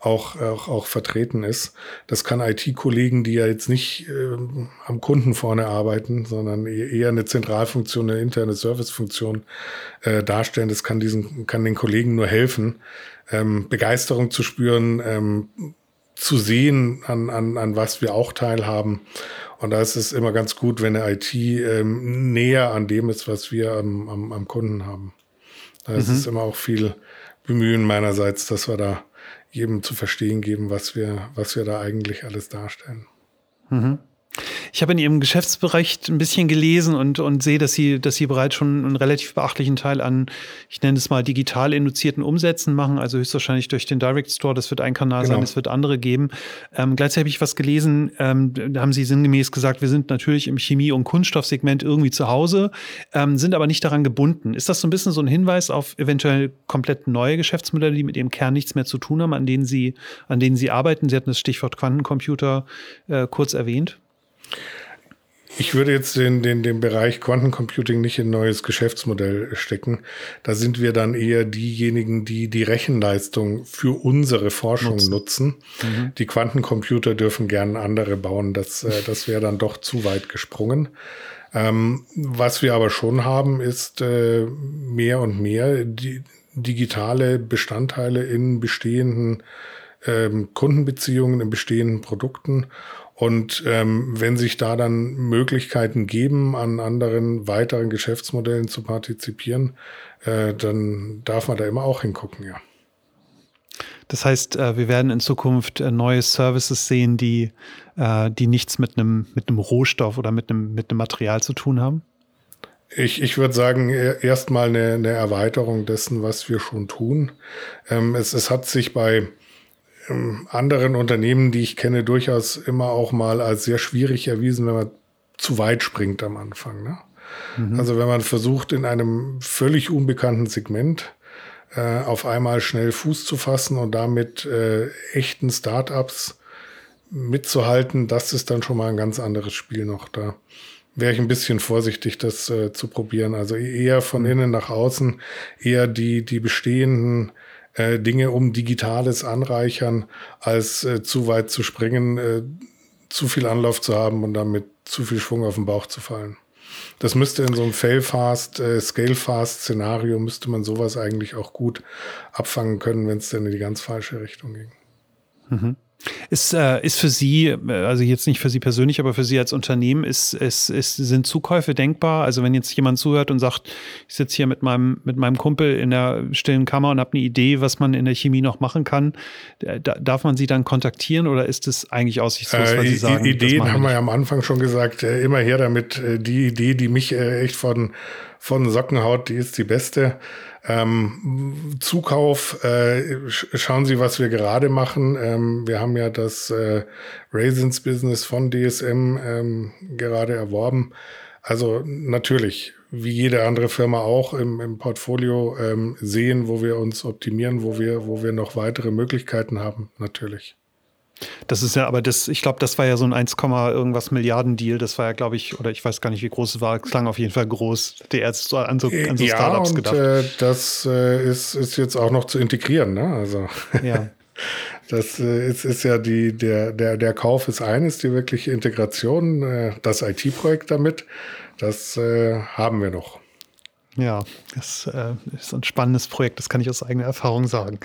auch, auch, auch vertreten ist. Das kann IT-Kollegen, die ja jetzt nicht äh, am Kunden vorne arbeiten, sondern e-, eher eine Zentralfunktion, eine interne Servicefunktion äh, darstellen. Das kann diesen, kann den Kollegen nur helfen, ähm, Begeisterung zu spüren, ähm, zu sehen, an, an, an was wir auch teilhaben. Und da ist es immer ganz gut, wenn eine IT ähm, näher an dem ist, was wir am, am, am Kunden haben. Da mhm. ist es immer auch viel Bemühen meinerseits, dass wir da jedem zu verstehen geben, was wir, was wir da eigentlich alles darstellen. Mhm. Ich habe in Ihrem Geschäftsbericht ein bisschen gelesen und, und sehe, dass Sie, dass Sie bereits schon einen relativ beachtlichen Teil an, ich nenne es mal, digital induzierten Umsätzen machen, also höchstwahrscheinlich durch den Direct Store. Das wird ein Kanal genau. sein, es wird andere geben. Ähm, gleichzeitig habe ich was gelesen, ähm, da haben Sie sinngemäß gesagt, wir sind natürlich im Chemie- und Kunststoffsegment irgendwie zu Hause, ähm, sind aber nicht daran gebunden. Ist das so ein bisschen so ein Hinweis auf eventuell komplett neue Geschäftsmodelle, die mit Ihrem Kern nichts mehr zu tun haben, an denen Sie, an denen Sie arbeiten? Sie hatten das Stichwort Quantencomputer äh, kurz erwähnt. Ich würde jetzt den, den, den Bereich Quantencomputing nicht in ein neues Geschäftsmodell stecken. Da sind wir dann eher diejenigen, die die Rechenleistung für unsere Forschung nutzen. nutzen. Mhm. Die Quantencomputer dürfen gern andere bauen. Das, äh, das wäre dann doch zu weit gesprungen. Ähm, was wir aber schon haben, ist äh, mehr und mehr die digitale Bestandteile in bestehenden ähm, Kundenbeziehungen, in bestehenden Produkten und ähm, wenn sich da dann Möglichkeiten geben, an anderen weiteren Geschäftsmodellen zu partizipieren, äh, dann darf man da immer auch hingucken, ja. Das heißt, äh, wir werden in Zukunft äh, neue Services sehen, die, äh, die nichts mit einem, mit einem Rohstoff oder mit einem, mit einem Material zu tun haben? Ich, ich würde sagen, erstmal eine, eine Erweiterung dessen, was wir schon tun. Ähm, es, es hat sich bei anderen Unternehmen, die ich kenne, durchaus immer auch mal als sehr schwierig erwiesen, wenn man zu weit springt am Anfang. Ne? Mhm. Also wenn man versucht, in einem völlig unbekannten Segment äh, auf einmal schnell Fuß zu fassen und damit äh, echten Startups mitzuhalten, das ist dann schon mal ein ganz anderes Spiel noch da. Wäre ich ein bisschen vorsichtig, das äh, zu probieren. Also eher von mhm. innen nach außen, eher die, die bestehenden äh, Dinge um Digitales anreichern, als äh, zu weit zu springen, äh, zu viel Anlauf zu haben und damit zu viel Schwung auf den Bauch zu fallen. Das müsste in so einem Fail-Fast, äh, Scale-Fast-Szenario, müsste man sowas eigentlich auch gut abfangen können, wenn es dann in die ganz falsche Richtung ging. Mhm. Ist, äh, ist für Sie, äh, also jetzt nicht für Sie persönlich, aber für Sie als Unternehmen, ist, ist, ist, sind Zukäufe denkbar? Also wenn jetzt jemand zuhört und sagt, ich sitze hier mit meinem, mit meinem Kumpel in der stillen Kammer und habe eine Idee, was man in der Chemie noch machen kann, da, darf man Sie dann kontaktieren oder ist es eigentlich aussichtslos, äh, weil Sie sagen, Ideen haben wir ja am Anfang schon gesagt, äh, immer her damit. Äh, die Idee, die mich äh, echt von, von Socken haut, die ist die beste. Ähm, Zukauf, äh, schauen Sie, was wir gerade machen. Ähm, wir haben ja das äh, Raisins-Business von DSM ähm, gerade erworben. Also natürlich, wie jede andere Firma auch im, im Portfolio ähm, sehen, wo wir uns optimieren, wo wir, wo wir noch weitere Möglichkeiten haben, natürlich. Das ist ja, aber das, ich glaube, das war ja so ein 1, irgendwas Milliarden Deal. Das war ja, glaube ich, oder ich weiß gar nicht, wie groß es war. Klang auf jeden Fall groß. Der erst so an so, an so ja, Startups und, gedacht. Äh, das äh, ist, ist jetzt auch noch zu integrieren, ne? Also. Ja. Das äh, ist, ist ja die, der, der, der Kauf ist eines, die wirkliche Integration, äh, das IT-Projekt damit, das äh, haben wir noch. Ja, das äh, ist ein spannendes Projekt, das kann ich aus eigener Erfahrung sagen.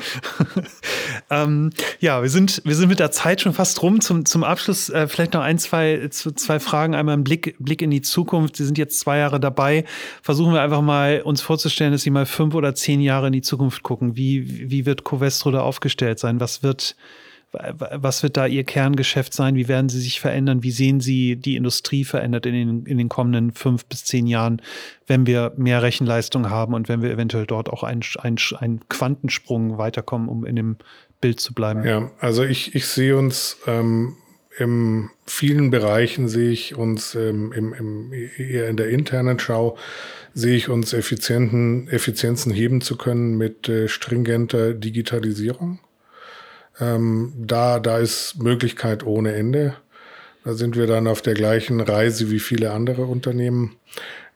ähm, ja, wir sind, wir sind mit der Zeit schon fast rum. Zum, zum Abschluss äh, vielleicht noch ein, zwei, zwei Fragen. Einmal ein Blick, Blick in die Zukunft. Sie sind jetzt zwei Jahre dabei. Versuchen wir einfach mal uns vorzustellen, dass Sie mal fünf oder zehn Jahre in die Zukunft gucken. Wie, wie wird Covestro da aufgestellt sein? Was wird, was wird da Ihr Kerngeschäft sein? Wie werden Sie sich verändern? Wie sehen Sie die Industrie verändert in den, in den kommenden fünf bis zehn Jahren, wenn wir mehr Rechenleistung haben und wenn wir eventuell dort auch einen, einen, Quantensprung weiterkommen, um in dem Bild zu bleiben? Ja, also ich, ich sehe uns ähm, in vielen Bereichen, sehe ich uns ähm, im, im, eher in der internen Schau, sehe ich uns Effizienten, Effizienzen heben zu können mit äh, stringenter Digitalisierung. Ähm, da, da ist Möglichkeit ohne Ende. Da sind wir dann auf der gleichen Reise wie viele andere Unternehmen.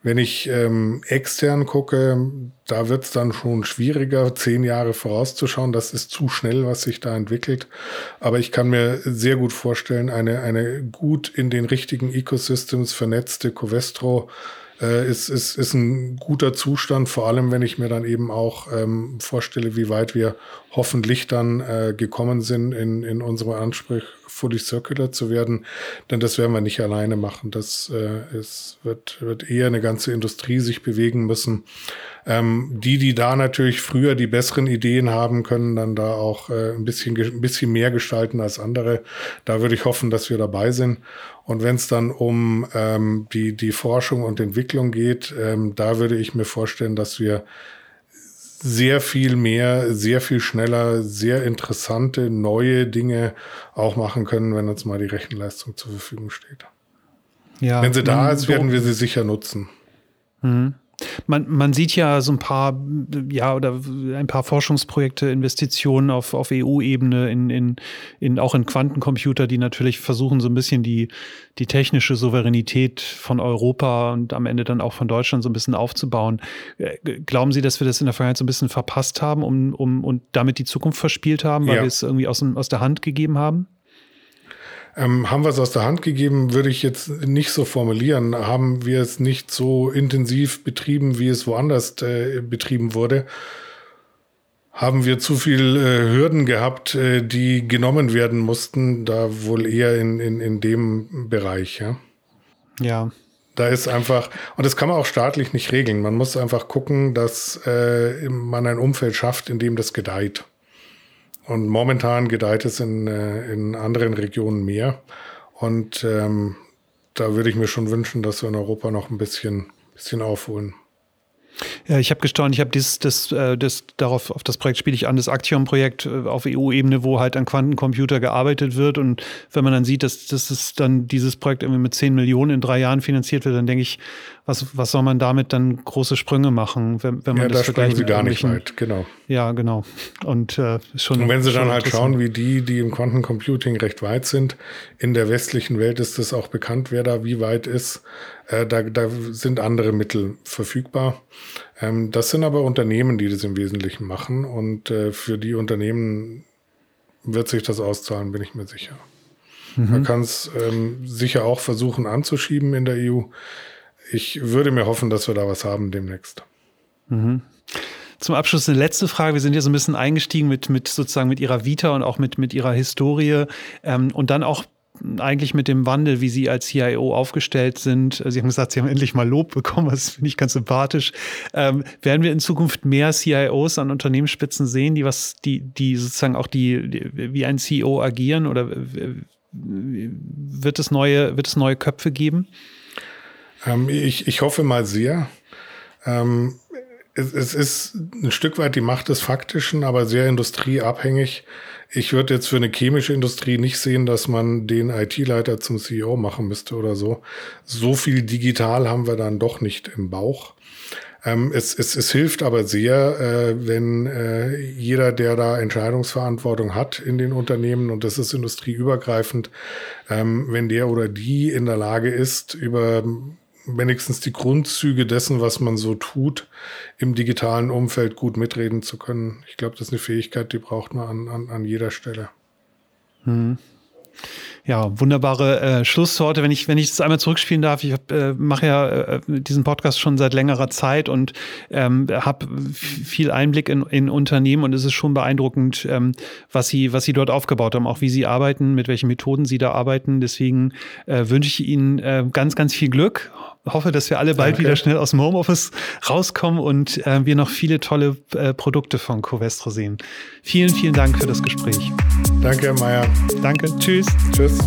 Wenn ich ähm, extern gucke, da wird es dann schon schwieriger, zehn Jahre vorauszuschauen. Das ist zu schnell, was sich da entwickelt. Aber ich kann mir sehr gut vorstellen, eine, eine gut in den richtigen Ecosystems vernetzte Covestro äh, ist, ist, ist ein guter Zustand, vor allem wenn ich mir dann eben auch ähm, vorstelle, wie weit wir hoffentlich dann äh, gekommen sind in, in unserem Anspruch, fully circular zu werden. Denn das werden wir nicht alleine machen. Das äh, ist, wird, wird eher eine ganze Industrie sich bewegen müssen. Ähm, die, die da natürlich früher die besseren Ideen haben, können dann da auch äh, ein, bisschen, ein bisschen mehr gestalten als andere. Da würde ich hoffen, dass wir dabei sind. Und wenn es dann um ähm, die, die Forschung und Entwicklung geht, ähm, da würde ich mir vorstellen, dass wir sehr viel mehr, sehr viel schneller, sehr interessante, neue Dinge auch machen können, wenn uns mal die Rechenleistung zur Verfügung steht. Ja, wenn sie da ist, werden wir sie sicher nutzen. Mhm. Man, man sieht ja so ein paar, ja, oder ein paar Forschungsprojekte, Investitionen auf, auf EU-Ebene, in, in, in, auch in Quantencomputer, die natürlich versuchen, so ein bisschen die, die technische Souveränität von Europa und am Ende dann auch von Deutschland so ein bisschen aufzubauen. Äh, glauben Sie, dass wir das in der Vergangenheit so ein bisschen verpasst haben um, um, und damit die Zukunft verspielt haben, weil ja. wir es irgendwie aus, aus der Hand gegeben haben? Ähm, haben wir es aus der Hand gegeben, würde ich jetzt nicht so formulieren. Haben wir es nicht so intensiv betrieben, wie es woanders äh, betrieben wurde? Haben wir zu viel äh, Hürden gehabt, äh, die genommen werden mussten? Da wohl eher in, in, in dem Bereich, ja. Ja. Da ist einfach, und das kann man auch staatlich nicht regeln. Man muss einfach gucken, dass äh, man ein Umfeld schafft, in dem das gedeiht. Und momentan gedeiht es in, äh, in anderen Regionen mehr. Und ähm, da würde ich mir schon wünschen, dass wir in Europa noch ein bisschen, bisschen aufholen. Ja, ich habe gestaunt, ich habe das, das, äh, das, darauf, auf das Projekt spiele ich an, das Axiom-Projekt äh, auf EU-Ebene, wo halt an Quantencomputer gearbeitet wird. Und wenn man dann sieht, dass, dass es dann dieses Projekt irgendwie mit 10 Millionen in drei Jahren finanziert wird, dann denke ich, was, was soll man damit dann große Sprünge machen, wenn, wenn man ja, das da vergleicht? sie gar nicht weit, genau. Ja, genau. Und, äh, schon, Und wenn Sie dann halt schauen, wie die, die im Quantencomputing recht weit sind, in der westlichen Welt ist es auch bekannt, wer da wie weit ist. Äh, da, da sind andere Mittel verfügbar. Ähm, das sind aber Unternehmen, die das im Wesentlichen machen. Und äh, für die Unternehmen wird sich das auszahlen, bin ich mir sicher. Mhm. Man kann es ähm, sicher auch versuchen anzuschieben in der EU. Ich würde mir hoffen, dass wir da was haben demnächst. Mhm. Zum Abschluss eine letzte Frage. Wir sind ja so ein bisschen eingestiegen mit, mit sozusagen mit Ihrer Vita und auch mit, mit Ihrer Historie ähm, und dann auch eigentlich mit dem Wandel, wie Sie als CIO aufgestellt sind. Sie haben gesagt, Sie haben endlich mal Lob bekommen, das finde ich ganz sympathisch. Ähm, werden wir in Zukunft mehr CIOs an Unternehmensspitzen sehen, die was, die, die sozusagen auch die, die wie ein CEO agieren oder wird es neue, wird es neue Köpfe geben? Ähm, ich, ich hoffe mal sehr. Ähm, es, es ist ein Stück weit die Macht des Faktischen, aber sehr industrieabhängig. Ich würde jetzt für eine chemische Industrie nicht sehen, dass man den IT-Leiter zum CEO machen müsste oder so. So viel digital haben wir dann doch nicht im Bauch. Ähm, es, es, es hilft aber sehr, äh, wenn äh, jeder, der da Entscheidungsverantwortung hat in den Unternehmen, und das ist industrieübergreifend, ähm, wenn der oder die in der Lage ist, über wenigstens die Grundzüge dessen, was man so tut, im digitalen Umfeld gut mitreden zu können. Ich glaube, das ist eine Fähigkeit, die braucht man an, an, an jeder Stelle. Hm. Ja, wunderbare äh, Schlussworte. Wenn ich, wenn ich das einmal zurückspielen darf, ich äh, mache ja äh, diesen Podcast schon seit längerer Zeit und ähm, habe viel Einblick in, in Unternehmen und es ist schon beeindruckend, ähm, was sie, was sie dort aufgebaut haben, auch wie sie arbeiten, mit welchen Methoden sie da arbeiten. Deswegen äh, wünsche ich Ihnen äh, ganz, ganz viel Glück hoffe, dass wir alle bald Danke. wieder schnell aus dem Homeoffice rauskommen und äh, wir noch viele tolle äh, Produkte von Covestro sehen. Vielen, vielen Dank für das Gespräch. Danke, Herr Mayer. Danke. Tschüss. Tschüss.